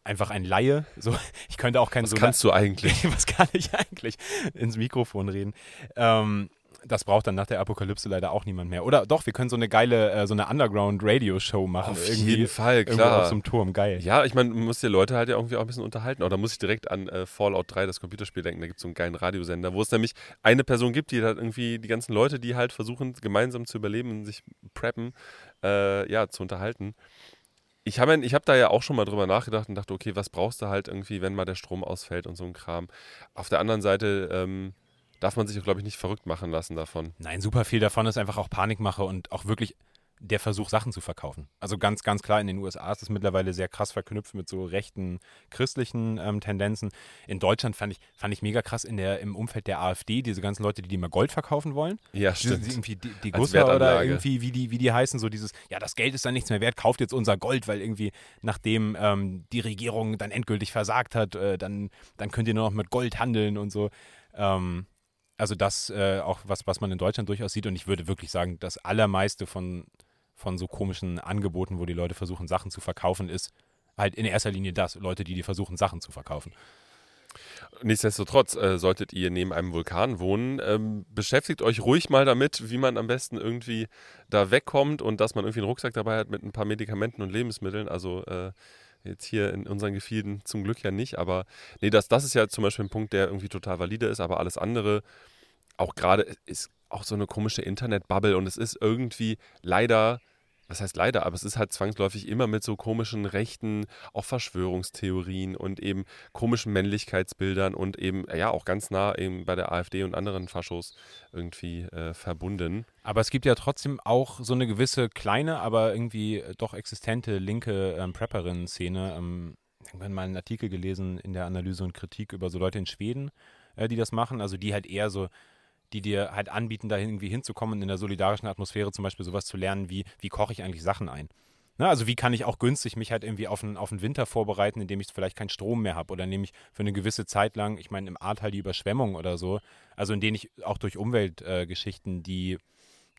einfach ein Laie. So, ich könnte auch kein Was so kannst du eigentlich? was kann ich eigentlich ins Mikrofon reden? Ähm, das braucht dann nach der Apokalypse leider auch niemand mehr. Oder doch, wir können so eine geile, äh, so eine Underground-Radio-Show machen. Auf irgendwie, jeden Fall, klar. auf so einem Turm, geil. Ja, ich meine, man muss die Leute halt ja irgendwie auch ein bisschen unterhalten. Oder muss ich direkt an äh, Fallout 3, das Computerspiel, denken. Da gibt es so einen geilen Radiosender, wo es nämlich eine Person gibt, die halt irgendwie die ganzen Leute, die halt versuchen, gemeinsam zu überleben und sich preppen, äh, ja, zu unterhalten. Ich habe ich hab da ja auch schon mal drüber nachgedacht und dachte, okay, was brauchst du halt irgendwie, wenn mal der Strom ausfällt und so ein Kram. Auf der anderen Seite ähm, darf man sich, glaube ich, nicht verrückt machen lassen davon. Nein, super viel davon ist einfach auch Panikmache und auch wirklich der Versuch, Sachen zu verkaufen. Also ganz, ganz klar, in den USA ist es mittlerweile sehr krass verknüpft mit so rechten christlichen ähm, Tendenzen. In Deutschland fand ich, fand ich mega krass in der, im Umfeld der AfD, diese ganzen Leute, die, die mal Gold verkaufen wollen. Ja, stimmt. die, irgendwie die, die Gusser oder irgendwie, wie die, wie die heißen, so dieses, ja, das Geld ist dann nichts mehr wert, kauft jetzt unser Gold, weil irgendwie, nachdem ähm, die Regierung dann endgültig versagt hat, äh, dann, dann könnt ihr nur noch mit Gold handeln und so. Ähm, also das äh, auch was, was man in Deutschland durchaus sieht und ich würde wirklich sagen, das allermeiste von, von so komischen Angeboten, wo die Leute versuchen, Sachen zu verkaufen, ist halt in erster Linie das, Leute, die dir versuchen, Sachen zu verkaufen. Nichtsdestotrotz äh, solltet ihr neben einem Vulkan wohnen, ähm, beschäftigt euch ruhig mal damit, wie man am besten irgendwie da wegkommt und dass man irgendwie einen Rucksack dabei hat mit ein paar Medikamenten und Lebensmitteln. Also äh, jetzt hier in unseren Gefilden zum Glück ja nicht, aber nee, das, das ist ja zum Beispiel ein Punkt, der irgendwie total valide ist, aber alles andere, auch gerade, ist auch so eine komische Internetbubble und es ist irgendwie leider was heißt leider, aber es ist halt zwangsläufig immer mit so komischen rechten, auch Verschwörungstheorien und eben komischen Männlichkeitsbildern und eben, ja, auch ganz nah eben bei der AfD und anderen Faschos irgendwie äh, verbunden. Aber es gibt ja trotzdem auch so eine gewisse kleine, aber irgendwie doch existente linke ähm, Prepperinnen-Szene. Ähm, irgendwann mal einen Artikel gelesen in der Analyse und Kritik über so Leute in Schweden, äh, die das machen. Also die halt eher so die dir halt anbieten, da irgendwie hinzukommen und in der solidarischen Atmosphäre zum Beispiel sowas zu lernen, wie, wie koche ich eigentlich Sachen ein. Ne, also wie kann ich auch günstig mich halt irgendwie auf einen, auf den Winter vorbereiten, indem ich vielleicht keinen Strom mehr habe oder indem ich für eine gewisse Zeit lang, ich meine im Ahrtal die Überschwemmung oder so, also in denen ich auch durch Umweltgeschichten, äh, die,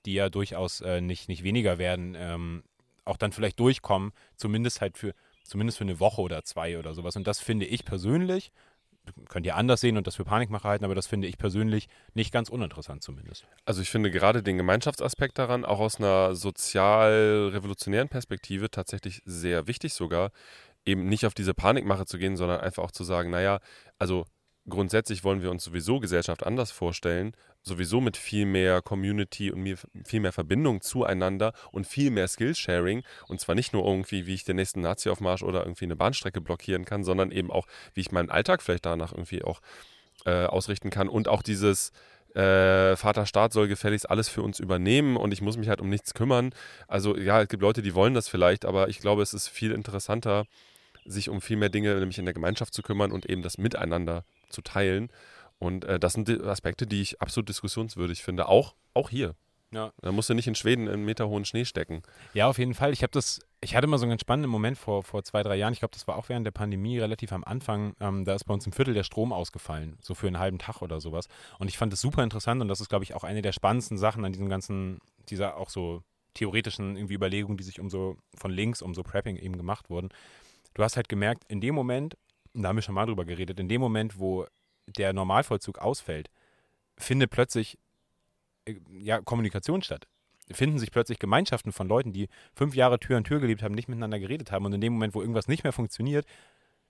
die ja durchaus äh, nicht, nicht weniger werden, ähm, auch dann vielleicht durchkommen, zumindest halt für, zumindest für eine Woche oder zwei oder sowas. Und das finde ich persönlich, könnt ihr anders sehen und das für Panikmacher halten, aber das finde ich persönlich nicht ganz uninteressant zumindest. Also ich finde gerade den Gemeinschaftsaspekt daran auch aus einer sozial-revolutionären Perspektive tatsächlich sehr wichtig sogar, eben nicht auf diese Panikmache zu gehen, sondern einfach auch zu sagen, naja, also grundsätzlich wollen wir uns sowieso Gesellschaft anders vorstellen, sowieso mit viel mehr Community und viel mehr Verbindung zueinander und viel mehr Skillsharing. Und zwar nicht nur irgendwie, wie ich den nächsten Nazi-Aufmarsch oder irgendwie eine Bahnstrecke blockieren kann, sondern eben auch, wie ich meinen Alltag vielleicht danach irgendwie auch äh, ausrichten kann. Und auch dieses äh, Vaterstaat soll gefälligst alles für uns übernehmen und ich muss mich halt um nichts kümmern. Also ja, es gibt Leute, die wollen das vielleicht, aber ich glaube, es ist viel interessanter, sich um viel mehr Dinge, nämlich in der Gemeinschaft zu kümmern und eben das Miteinander zu teilen. Und äh, das sind Aspekte, die ich absolut diskussionswürdig finde, auch, auch hier. Ja. Da musst du nicht in Schweden in meterhohen Schnee stecken. Ja, auf jeden Fall. Ich habe das, ich hatte mal so einen ganz spannenden Moment vor, vor zwei, drei Jahren. Ich glaube, das war auch während der Pandemie relativ am Anfang. Ähm, da ist bei uns im Viertel der Strom ausgefallen, so für einen halben Tag oder sowas. Und ich fand das super interessant und das ist, glaube ich, auch eine der spannendsten Sachen an diesem ganzen, dieser auch so theoretischen irgendwie Überlegungen, die sich um so von links, um so Prepping eben gemacht wurden. Du hast halt gemerkt, in dem Moment, da haben wir schon mal drüber geredet, in dem Moment, wo der Normalvollzug ausfällt, findet plötzlich äh, ja, Kommunikation statt. Finden sich plötzlich Gemeinschaften von Leuten, die fünf Jahre Tür an Tür gelebt haben, nicht miteinander geredet haben. Und in dem Moment, wo irgendwas nicht mehr funktioniert,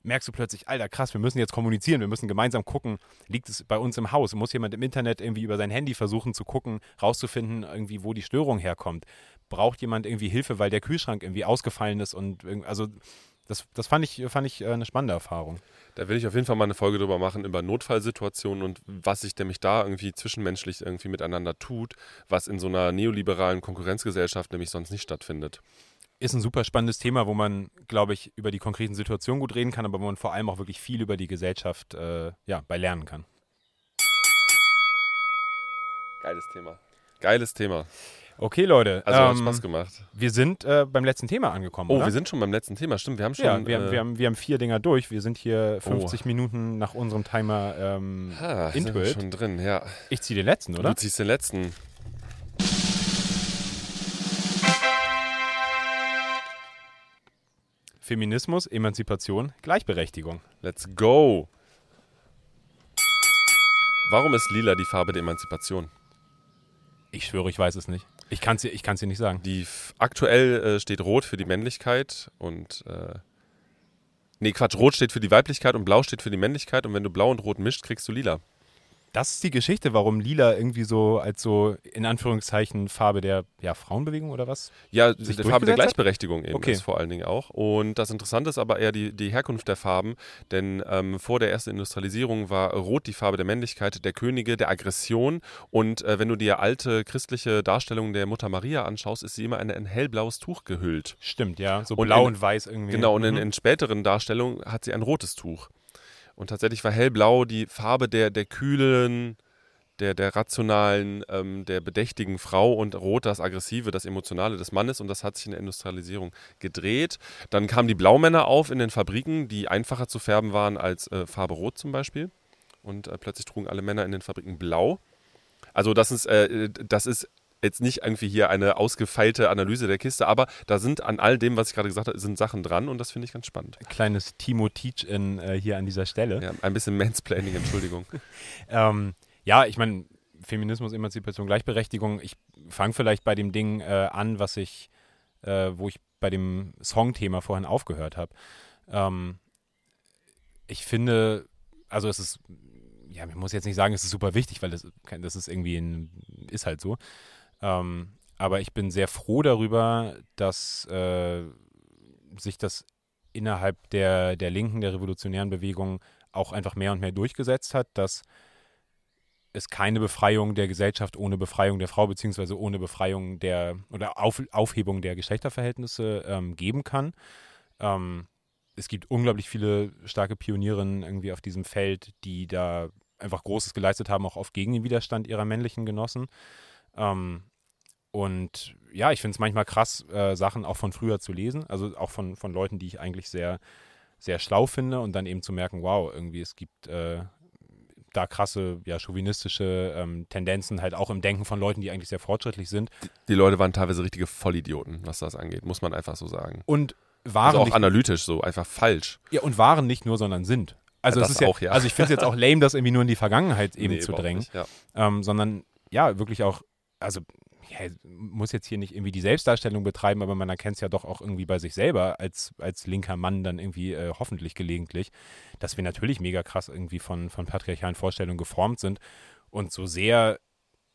merkst du plötzlich, Alter, krass, wir müssen jetzt kommunizieren, wir müssen gemeinsam gucken, liegt es bei uns im Haus? Muss jemand im Internet irgendwie über sein Handy versuchen zu gucken, rauszufinden, irgendwie, wo die Störung herkommt? Braucht jemand irgendwie Hilfe, weil der Kühlschrank irgendwie ausgefallen ist? Und also das, das fand ich, fand ich äh, eine spannende Erfahrung. Da will ich auf jeden Fall mal eine Folge drüber machen, über Notfallsituationen und was sich nämlich da irgendwie zwischenmenschlich irgendwie miteinander tut, was in so einer neoliberalen Konkurrenzgesellschaft nämlich sonst nicht stattfindet. Ist ein super spannendes Thema, wo man, glaube ich, über die konkreten Situationen gut reden kann, aber wo man vor allem auch wirklich viel über die Gesellschaft äh, ja, bei lernen kann. Geiles Thema. Geiles Thema. Okay, Leute. Also ähm, hat Spaß gemacht. Wir sind äh, beim letzten Thema angekommen. Oh, oder? wir sind schon beim letzten Thema, stimmt. Wir haben schon. Ja, wir, äh, wir, haben, wir haben vier Dinger durch. Wir sind hier 50 oh. Minuten nach unserem Timer ähm, ha, sind wir schon drin, ja. Ich ziehe den letzten, oder? Du ziehst den letzten. Feminismus, Emanzipation, Gleichberechtigung. Let's go. Warum ist lila die Farbe der Emanzipation? Ich schwöre, ich weiß es nicht. Ich kann es ich dir nicht sagen. Die aktuell äh, steht Rot für die Männlichkeit und äh, nee, Quatsch, Rot steht für die Weiblichkeit und Blau steht für die Männlichkeit und wenn du Blau und Rot mischt, kriegst du Lila. Das ist die Geschichte, warum Lila irgendwie so als so in Anführungszeichen Farbe der ja, Frauenbewegung oder was? Ja, die Farbe der Gleichberechtigung eben okay. ist vor allen Dingen auch. Und das Interessante ist aber eher die, die Herkunft der Farben, denn ähm, vor der ersten Industrialisierung war Rot die Farbe der Männlichkeit, der Könige, der Aggression. Und äh, wenn du dir alte christliche Darstellungen der Mutter Maria anschaust, ist sie immer in ein hellblaues Tuch gehüllt. Stimmt, ja, so und blau in, und weiß irgendwie. Genau, und in, mhm. in späteren Darstellungen hat sie ein rotes Tuch. Und tatsächlich war hellblau die Farbe der, der kühlen, der, der rationalen, ähm, der bedächtigen Frau und rot das aggressive, das emotionale des Mannes und das hat sich in der Industrialisierung gedreht. Dann kamen die Blaumänner auf in den Fabriken, die einfacher zu färben waren als äh, Farbe rot zum Beispiel. Und äh, plötzlich trugen alle Männer in den Fabriken blau. Also das ist, äh, das ist jetzt nicht irgendwie hier eine ausgefeilte Analyse der Kiste, aber da sind an all dem, was ich gerade gesagt habe, sind Sachen dran und das finde ich ganz spannend. Kleines Timo Teach-In äh, hier an dieser Stelle. Ja, ein bisschen Mansplaining, Entschuldigung. ähm, ja, ich meine, Feminismus, Emanzipation, Gleichberechtigung. Ich fange vielleicht bei dem Ding äh, an, was ich, äh, wo ich bei dem Songthema vorhin aufgehört habe. Ähm, ich finde, also es ist, ja, ich muss jetzt nicht sagen, es ist super wichtig, weil das, das ist irgendwie ein, ist halt so. Ähm, aber ich bin sehr froh darüber, dass äh, sich das innerhalb der, der Linken, der revolutionären Bewegung auch einfach mehr und mehr durchgesetzt hat, dass es keine Befreiung der Gesellschaft ohne Befreiung der Frau beziehungsweise ohne Befreiung der oder Auf, Aufhebung der Geschlechterverhältnisse ähm, geben kann. Ähm, es gibt unglaublich viele starke Pionierinnen irgendwie auf diesem Feld, die da einfach Großes geleistet haben, auch oft gegen den Widerstand ihrer männlichen Genossen. Ähm, und ja, ich finde es manchmal krass, äh, Sachen auch von früher zu lesen, also auch von, von Leuten, die ich eigentlich sehr, sehr schlau finde und dann eben zu merken, wow, irgendwie es gibt äh, da krasse, ja, chauvinistische ähm, Tendenzen halt auch im Denken von Leuten, die eigentlich sehr fortschrittlich sind. Die, die, Leute waren teilweise richtige Vollidioten, was das angeht, muss man einfach so sagen. Und waren also auch nicht, analytisch so, einfach falsch. Ja, und waren nicht nur, sondern sind. Also, Ja, es das ist ja, auch, ja. also ich finde es jetzt auch lame, das irgendwie nur in die Vergangenheit eben Nee, zu drängen, nicht, ja. ähm, sondern ja, wirklich auch, also ja, muss jetzt hier nicht irgendwie die Selbstdarstellung betreiben, aber man erkennt es ja doch auch irgendwie bei sich selber als, als linker Mann dann irgendwie äh, hoffentlich gelegentlich, dass wir natürlich mega krass irgendwie von, von patriarchalen Vorstellungen geformt sind und so sehr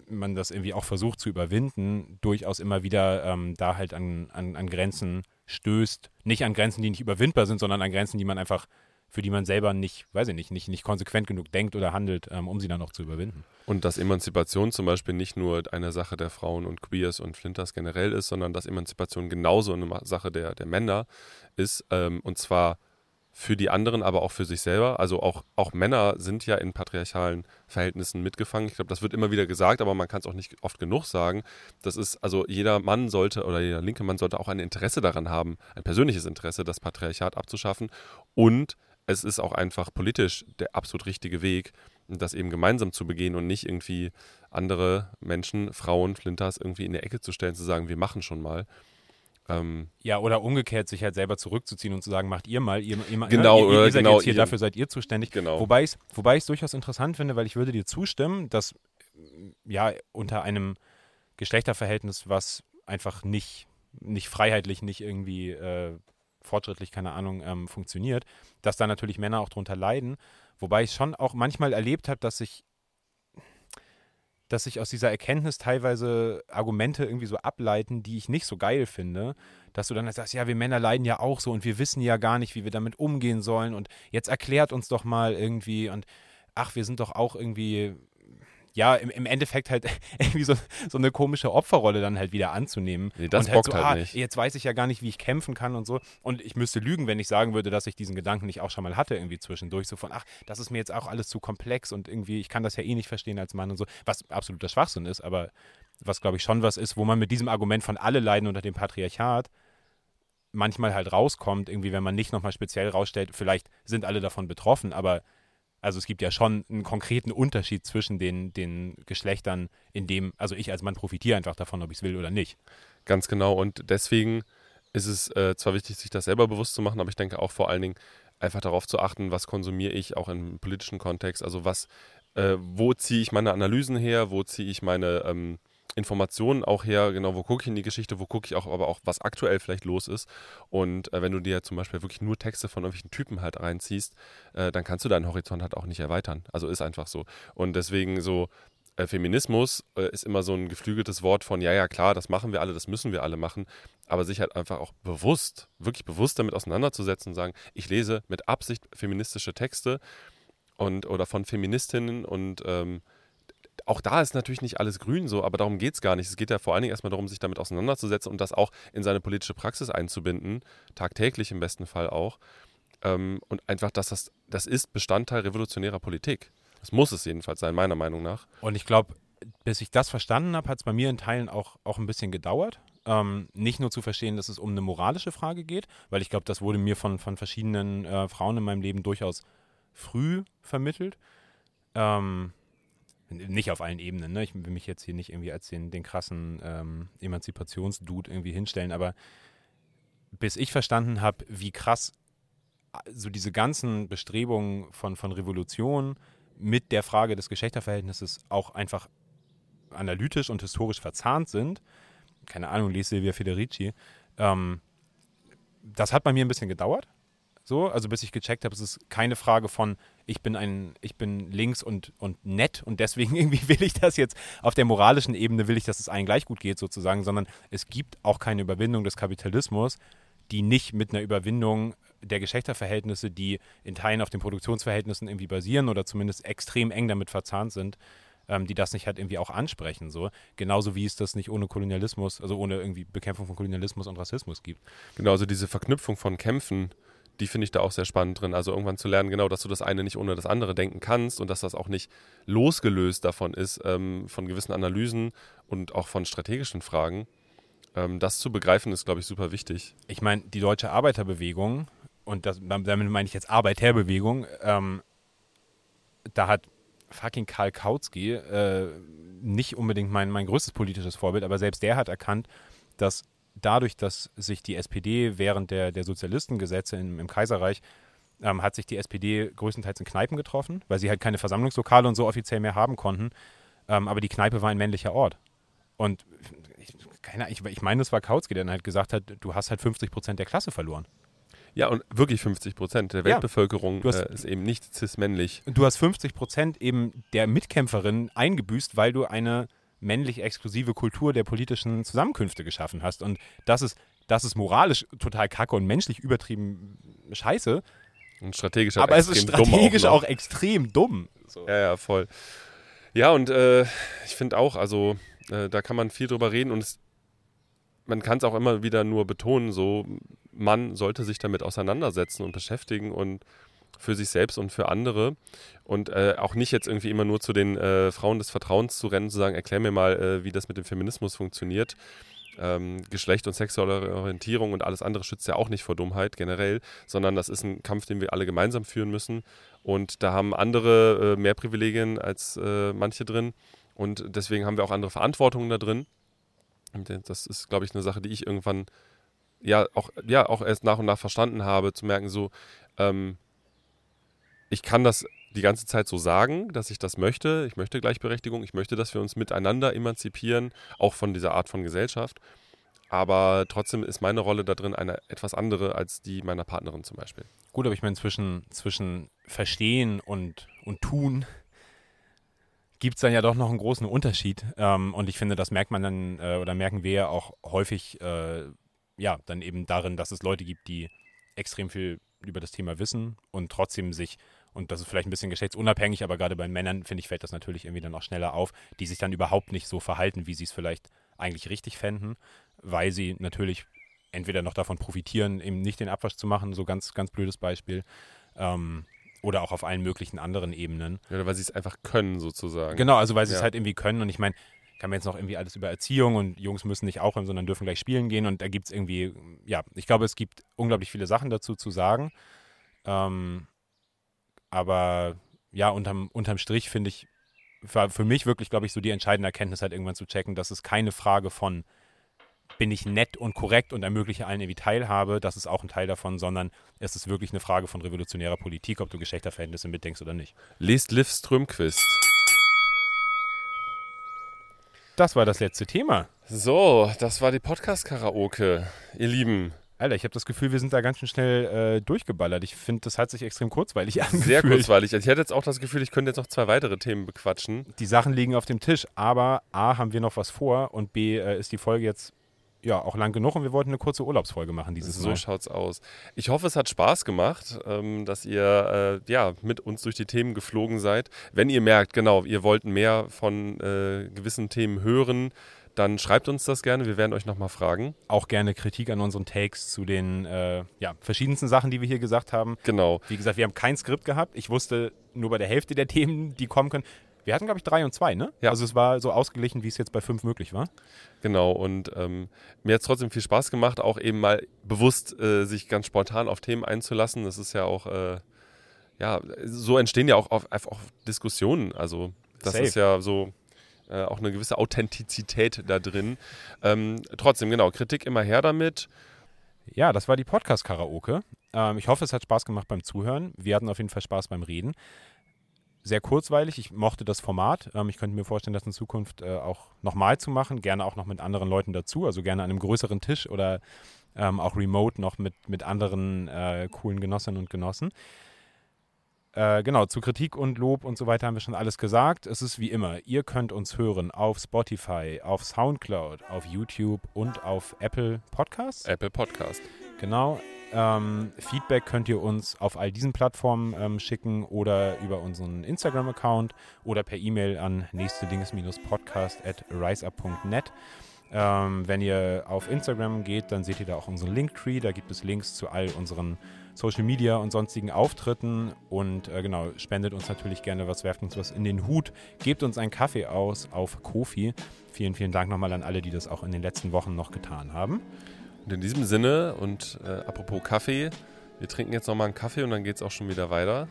man das irgendwie auch versucht zu überwinden, durchaus immer wieder ähm, da halt an, an, an Grenzen stößt. Nicht an Grenzen, die nicht überwindbar sind, sondern an Grenzen, die man einfach, für die man selber nicht, weiß ich nicht, nicht, nicht konsequent genug denkt oder handelt, ähm, um sie dann auch zu überwinden. Und dass Emanzipation zum Beispiel nicht nur eine Sache der Frauen und Queers und Flinters generell ist, sondern dass Emanzipation genauso eine Sache der, der Männer ist. Ähm, und zwar für die anderen, aber auch für sich selber. Also auch, auch Männer sind ja in patriarchalen Verhältnissen mitgefangen. Ich glaube, das wird immer wieder gesagt, aber man kann es auch nicht oft genug sagen. Das ist, also jeder Mann sollte oder jeder linke Mann sollte auch ein Interesse daran haben, ein persönliches Interesse, das Patriarchat abzuschaffen. Und es ist auch einfach politisch der absolut richtige Weg, das eben gemeinsam zu begehen und nicht irgendwie andere Menschen, Frauen, Flinters irgendwie in der Ecke zu stellen, zu sagen, wir machen schon mal. Ähm, Ja, oder umgekehrt sich halt selber zurückzuziehen und zu sagen, macht ihr mal, ihr, ihr, Genau, ihr, ihr, ihr seid genau, jetzt hier, ihr- dafür seid ihr zuständig. Genau. Wobei ich es wobei ich's durchaus interessant finde, weil ich würde dir zustimmen, dass ja unter einem Geschlechterverhältnis, was einfach nicht, nicht freiheitlich, nicht irgendwie äh, fortschrittlich, keine Ahnung, ähm, funktioniert, dass da natürlich Männer auch drunter leiden. Wobei ich schon auch manchmal erlebt habe, dass ich dass sich aus dieser Erkenntnis teilweise Argumente irgendwie so ableiten, die ich nicht so geil finde, dass du dann sagst, ja, wir Männer leiden ja auch so und wir wissen ja gar nicht, wie wir damit umgehen sollen und jetzt erklärt uns doch mal irgendwie und ach, wir sind doch auch irgendwie, ja, im, im Endeffekt halt irgendwie so, so eine komische Opferrolle dann halt wieder anzunehmen. Nee, das und bockt so, halt ah, nicht. Jetzt weiß ich ja gar nicht, wie ich kämpfen kann und so. Und ich müsste lügen, wenn ich sagen würde, dass ich diesen Gedanken nicht auch schon mal hatte, irgendwie zwischendurch. So von, ach, das ist mir jetzt auch alles zu komplex und irgendwie, ich kann das ja eh nicht verstehen als Mann und so. Was absoluter Schwachsinn ist, aber was, glaube ich, schon was ist, wo man mit diesem Argument von alle leiden unter dem Patriarchat manchmal halt rauskommt, irgendwie, wenn man nicht nochmal speziell rausstellt, vielleicht sind alle davon betroffen, aber also es gibt ja schon einen konkreten Unterschied zwischen den, den Geschlechtern, in dem, also ich als Mann profitiere einfach davon, ob ich es will oder nicht. Ganz genau. Und deswegen ist es äh, zwar wichtig, sich das selber bewusst zu machen, aber ich denke auch vor allen Dingen einfach darauf zu achten, was konsumiere ich auch im politischen Kontext. Also was, äh, wo ziehe ich meine Analysen her, wo ziehe ich meine ähm, Informationen auch her, genau, wo gucke ich in die Geschichte, wo gucke ich auch, aber auch, was aktuell vielleicht los ist. Und äh, wenn du dir zum Beispiel wirklich nur Texte von irgendwelchen Typen halt reinziehst, äh, dann kannst du deinen Horizont halt auch nicht erweitern. Also ist einfach so. Und deswegen so, äh, Feminismus äh, ist immer so ein geflügeltes Wort von, ja, ja, klar, das machen wir alle, das müssen wir alle machen, aber sich halt einfach auch bewusst, wirklich bewusst damit auseinanderzusetzen und sagen, ich lese mit Absicht feministische Texte und oder von Feministinnen und ähm, auch da ist natürlich nicht alles grün so, aber darum geht es gar nicht. Es geht ja vor allen Dingen erstmal darum, sich damit auseinanderzusetzen und das auch in seine politische Praxis einzubinden, tagtäglich im besten Fall auch. Ähm, und einfach, dass das, das ist Bestandteil revolutionärer Politik. Das muss es jedenfalls sein, meiner Meinung nach. Und ich glaube, bis ich das verstanden habe, hat es bei mir in Teilen auch, auch ein bisschen gedauert. Ähm, nicht nur zu verstehen, dass es um eine moralische Frage geht, weil ich glaube, das wurde mir von, von verschiedenen äh, Frauen in meinem Leben durchaus früh vermittelt. Ähm, nicht auf allen Ebenen, ne? Ich will mich jetzt hier nicht irgendwie als den, den krassen ähm, Emanzipationsdude irgendwie hinstellen, aber bis ich verstanden habe, wie krass so diese ganzen Bestrebungen von, von Revolution mit der Frage des Geschlechterverhältnisses auch einfach analytisch und historisch verzahnt sind. Keine Ahnung, lese Silvia Federici. Ähm, das hat bei mir ein bisschen gedauert. So, also bis ich gecheckt habe, es ist keine Frage von, ich bin ein, ich bin links und, und nett und deswegen irgendwie will ich das jetzt auf der moralischen Ebene will ich, dass es allen gleich gut geht sozusagen, sondern es gibt auch keine Überwindung des Kapitalismus, die nicht mit einer Überwindung der Geschlechterverhältnisse, die in Teilen auf den Produktionsverhältnissen irgendwie basieren oder zumindest extrem eng damit verzahnt sind, ähm, die das nicht halt irgendwie auch ansprechen. So. Genauso wie es das nicht ohne Kolonialismus, also ohne irgendwie Bekämpfung von Kolonialismus und Rassismus gibt. Genau, also diese Verknüpfung von Kämpfen, die finde ich da auch sehr spannend drin. Also irgendwann zu lernen, genau, dass du das eine nicht ohne das andere denken kannst und dass das auch nicht losgelöst davon ist, ähm, von gewissen Analysen und auch von strategischen Fragen. Ähm, das zu begreifen ist, glaube ich, super wichtig. Ich meine, die deutsche Arbeiterbewegung, und das, damit meine ich jetzt Arbeiterbewegung, ähm, da hat fucking Karl Kautsky, äh, nicht unbedingt mein, mein größtes politisches Vorbild, aber selbst der hat erkannt, dass dadurch, dass sich die SPD während der, der Sozialistengesetze im, im Kaiserreich ähm, hat sich die SPD größtenteils in Kneipen getroffen, weil sie halt keine Versammlungslokale und so offiziell mehr haben konnten. Ähm, aber die Kneipe war ein männlicher Ort. Und ich, keine, ich, ich meine, das war Kautsky, der dann halt gesagt hat, du hast halt 50 Prozent der Klasse verloren. Ja, und wirklich 50 Prozent der Weltbevölkerung Du hast- äh, ist eben nicht cis-männlich. Du hast 50 Prozent eben der Mitkämpferin eingebüßt, weil du eine männlich exklusive Kultur der politischen Zusammenkünfte geschaffen hast. Und das ist, das ist moralisch total kacke und menschlich übertrieben scheiße. Und strategisch aber es ist strategisch noch. auch, extrem dumm. So. Ja, ja, voll. Ja, und äh, ich finde auch, also äh, da kann man viel drüber reden und es, man kann es auch immer wieder nur betonen, so man sollte sich damit auseinandersetzen und beschäftigen und für sich selbst und für andere und äh, auch nicht jetzt irgendwie immer nur zu den äh, Frauen des Vertrauens zu rennen, zu sagen, erklär mir mal, äh, wie das mit dem Feminismus funktioniert. Ähm, Geschlecht und sexuelle Orientierung und alles andere schützt ja auch nicht vor Dummheit generell, sondern das ist ein Kampf, den wir alle gemeinsam führen müssen. Und da haben andere äh, mehr Privilegien als äh, manche drin. Und deswegen haben wir auch andere Verantwortungen da drin. Und das ist, glaube ich, eine Sache, die ich irgendwann ja auch, ja auch erst nach und nach verstanden habe, zu merken, so, ähm, ich kann das die ganze Zeit so sagen, dass ich das möchte. Ich möchte Gleichberechtigung, ich möchte, dass wir uns miteinander emanzipieren, auch von dieser Art von Gesellschaft. Aber trotzdem ist meine Rolle da drin eine etwas andere als die meiner Partnerin zum Beispiel. Gut, aber ich meine, zwischen, zwischen Verstehen und, und Tun gibt es dann ja doch noch einen großen Unterschied. Ähm, und ich finde, das merkt man dann äh, oder merken wir ja auch häufig, äh, ja, dann eben darin, dass es Leute gibt, die extrem viel über das Thema wissen und trotzdem sich, und das ist vielleicht ein bisschen geschlechtsunabhängig, aber gerade bei Männern, finde ich, fällt das natürlich irgendwie dann auch schneller auf, die sich dann überhaupt nicht so verhalten, wie sie es vielleicht eigentlich richtig fänden, weil sie natürlich entweder noch davon profitieren, eben nicht den Abwasch zu machen, so ganz, ganz blödes Beispiel, ähm, oder auch auf allen möglichen anderen Ebenen. Oder weil sie es einfach können, sozusagen. Genau, also weil sie es Ja. halt irgendwie können und ich meine, kann man jetzt noch irgendwie alles über Erziehung und Jungs müssen nicht aufhören, sondern dürfen gleich spielen gehen und da gibt es irgendwie, ja, ich glaube, es gibt unglaublich viele Sachen dazu zu sagen. Ähm, aber ja, unterm, unterm Strich finde ich, für, für mich wirklich, glaube ich, so die entscheidende Erkenntnis halt irgendwann zu checken, dass es keine Frage von bin ich nett und korrekt und ermögliche allen irgendwie Teilhabe, das ist auch ein Teil davon, sondern es ist wirklich eine Frage von revolutionärer Politik, ob du Geschlechterverhältnisse mitdenkst oder nicht. Lest Liv Strömquist. Das war das letzte Thema. So, das war die Podcast-Karaoke, ihr Lieben. Alter, ich habe das Gefühl, wir sind da ganz schön schnell äh, durchgeballert. Ich finde, das hat sich extrem kurzweilig angefühlt. Sehr kurzweilig. Ich hätte jetzt auch das Gefühl, ich könnte jetzt noch zwei weitere Themen bequatschen. Die Sachen liegen auf dem Tisch, aber A, haben wir noch was vor und B, äh, ist die Folge jetzt ja auch lang genug und wir wollten eine kurze Urlaubsfolge machen dieses So Mal. schaut's aus. Ich hoffe, es hat Spaß gemacht, ähm, dass ihr äh, ja, mit uns durch die Themen geflogen seid. Wenn ihr merkt, genau, ihr wollt mehr von äh, gewissen Themen hören, dann schreibt uns das gerne. Wir werden euch nochmal fragen. Auch gerne Kritik an unseren Takes zu den äh, ja, verschiedensten Sachen, die wir hier gesagt haben. Genau. Wie gesagt, wir haben kein Skript gehabt. Ich wusste nur bei der Hälfte der Themen, die kommen können. Wir hatten, glaube ich, drei und zwei, ne? Ja. Also es war so ausgeglichen, wie es jetzt bei fünf möglich war. Genau, und ähm, mir hat es trotzdem viel Spaß gemacht, auch eben mal bewusst äh, sich ganz spontan auf Themen einzulassen. Das ist ja auch, äh, ja, so entstehen ja auch, auf, auch Diskussionen. Also das Safe. ist ja so äh, auch eine gewisse Authentizität da drin. Ähm, trotzdem, genau, Kritik immer her damit. Ja, das war die Podcast-Karaoke. Ähm, ich hoffe, es hat Spaß gemacht beim Zuhören. Wir hatten auf jeden Fall Spaß beim Reden. Sehr kurzweilig. Ich mochte das Format. Ähm, ich könnte mir vorstellen, das in Zukunft äh, auch nochmal zu machen. Gerne auch noch mit anderen Leuten dazu. Also gerne an einem größeren Tisch oder ähm, auch remote noch mit, mit anderen äh, coolen Genossinnen und Genossen. Äh, genau, zu Kritik und Lob und so weiter haben wir schon alles gesagt. Es ist wie immer, ihr könnt uns hören auf Spotify, auf Soundcloud, auf YouTube und auf Apple Podcasts. Apple Podcast. Genau. Ähm, Feedback könnt ihr uns auf all diesen Plattformen ähm, schicken oder über unseren Instagram-Account oder per E-Mail an nächste podcast at riseup.net. Ähm, wenn ihr auf Instagram geht, dann seht ihr da auch unseren Linktree. Da gibt es Links zu all unseren Social Media und sonstigen Auftritten. Und äh, genau, spendet uns natürlich gerne was, werft uns was in den Hut, gebt uns einen Kaffee aus auf Kofi. Vielen, vielen Dank nochmal an alle, die das auch in den letzten Wochen noch getan haben. Und in diesem Sinne und äh, apropos Kaffee, wir trinken jetzt nochmal einen Kaffee und dann geht es auch schon wieder weiter.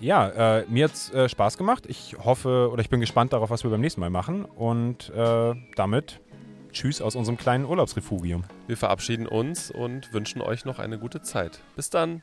Ja, äh, mir hat es äh, Spaß gemacht. Ich hoffe oder ich bin gespannt darauf, was wir beim nächsten Mal machen. Und äh, damit Tschüss aus unserem kleinen Urlaubsrefugium. Wir verabschieden uns und wünschen euch noch eine gute Zeit. Bis dann.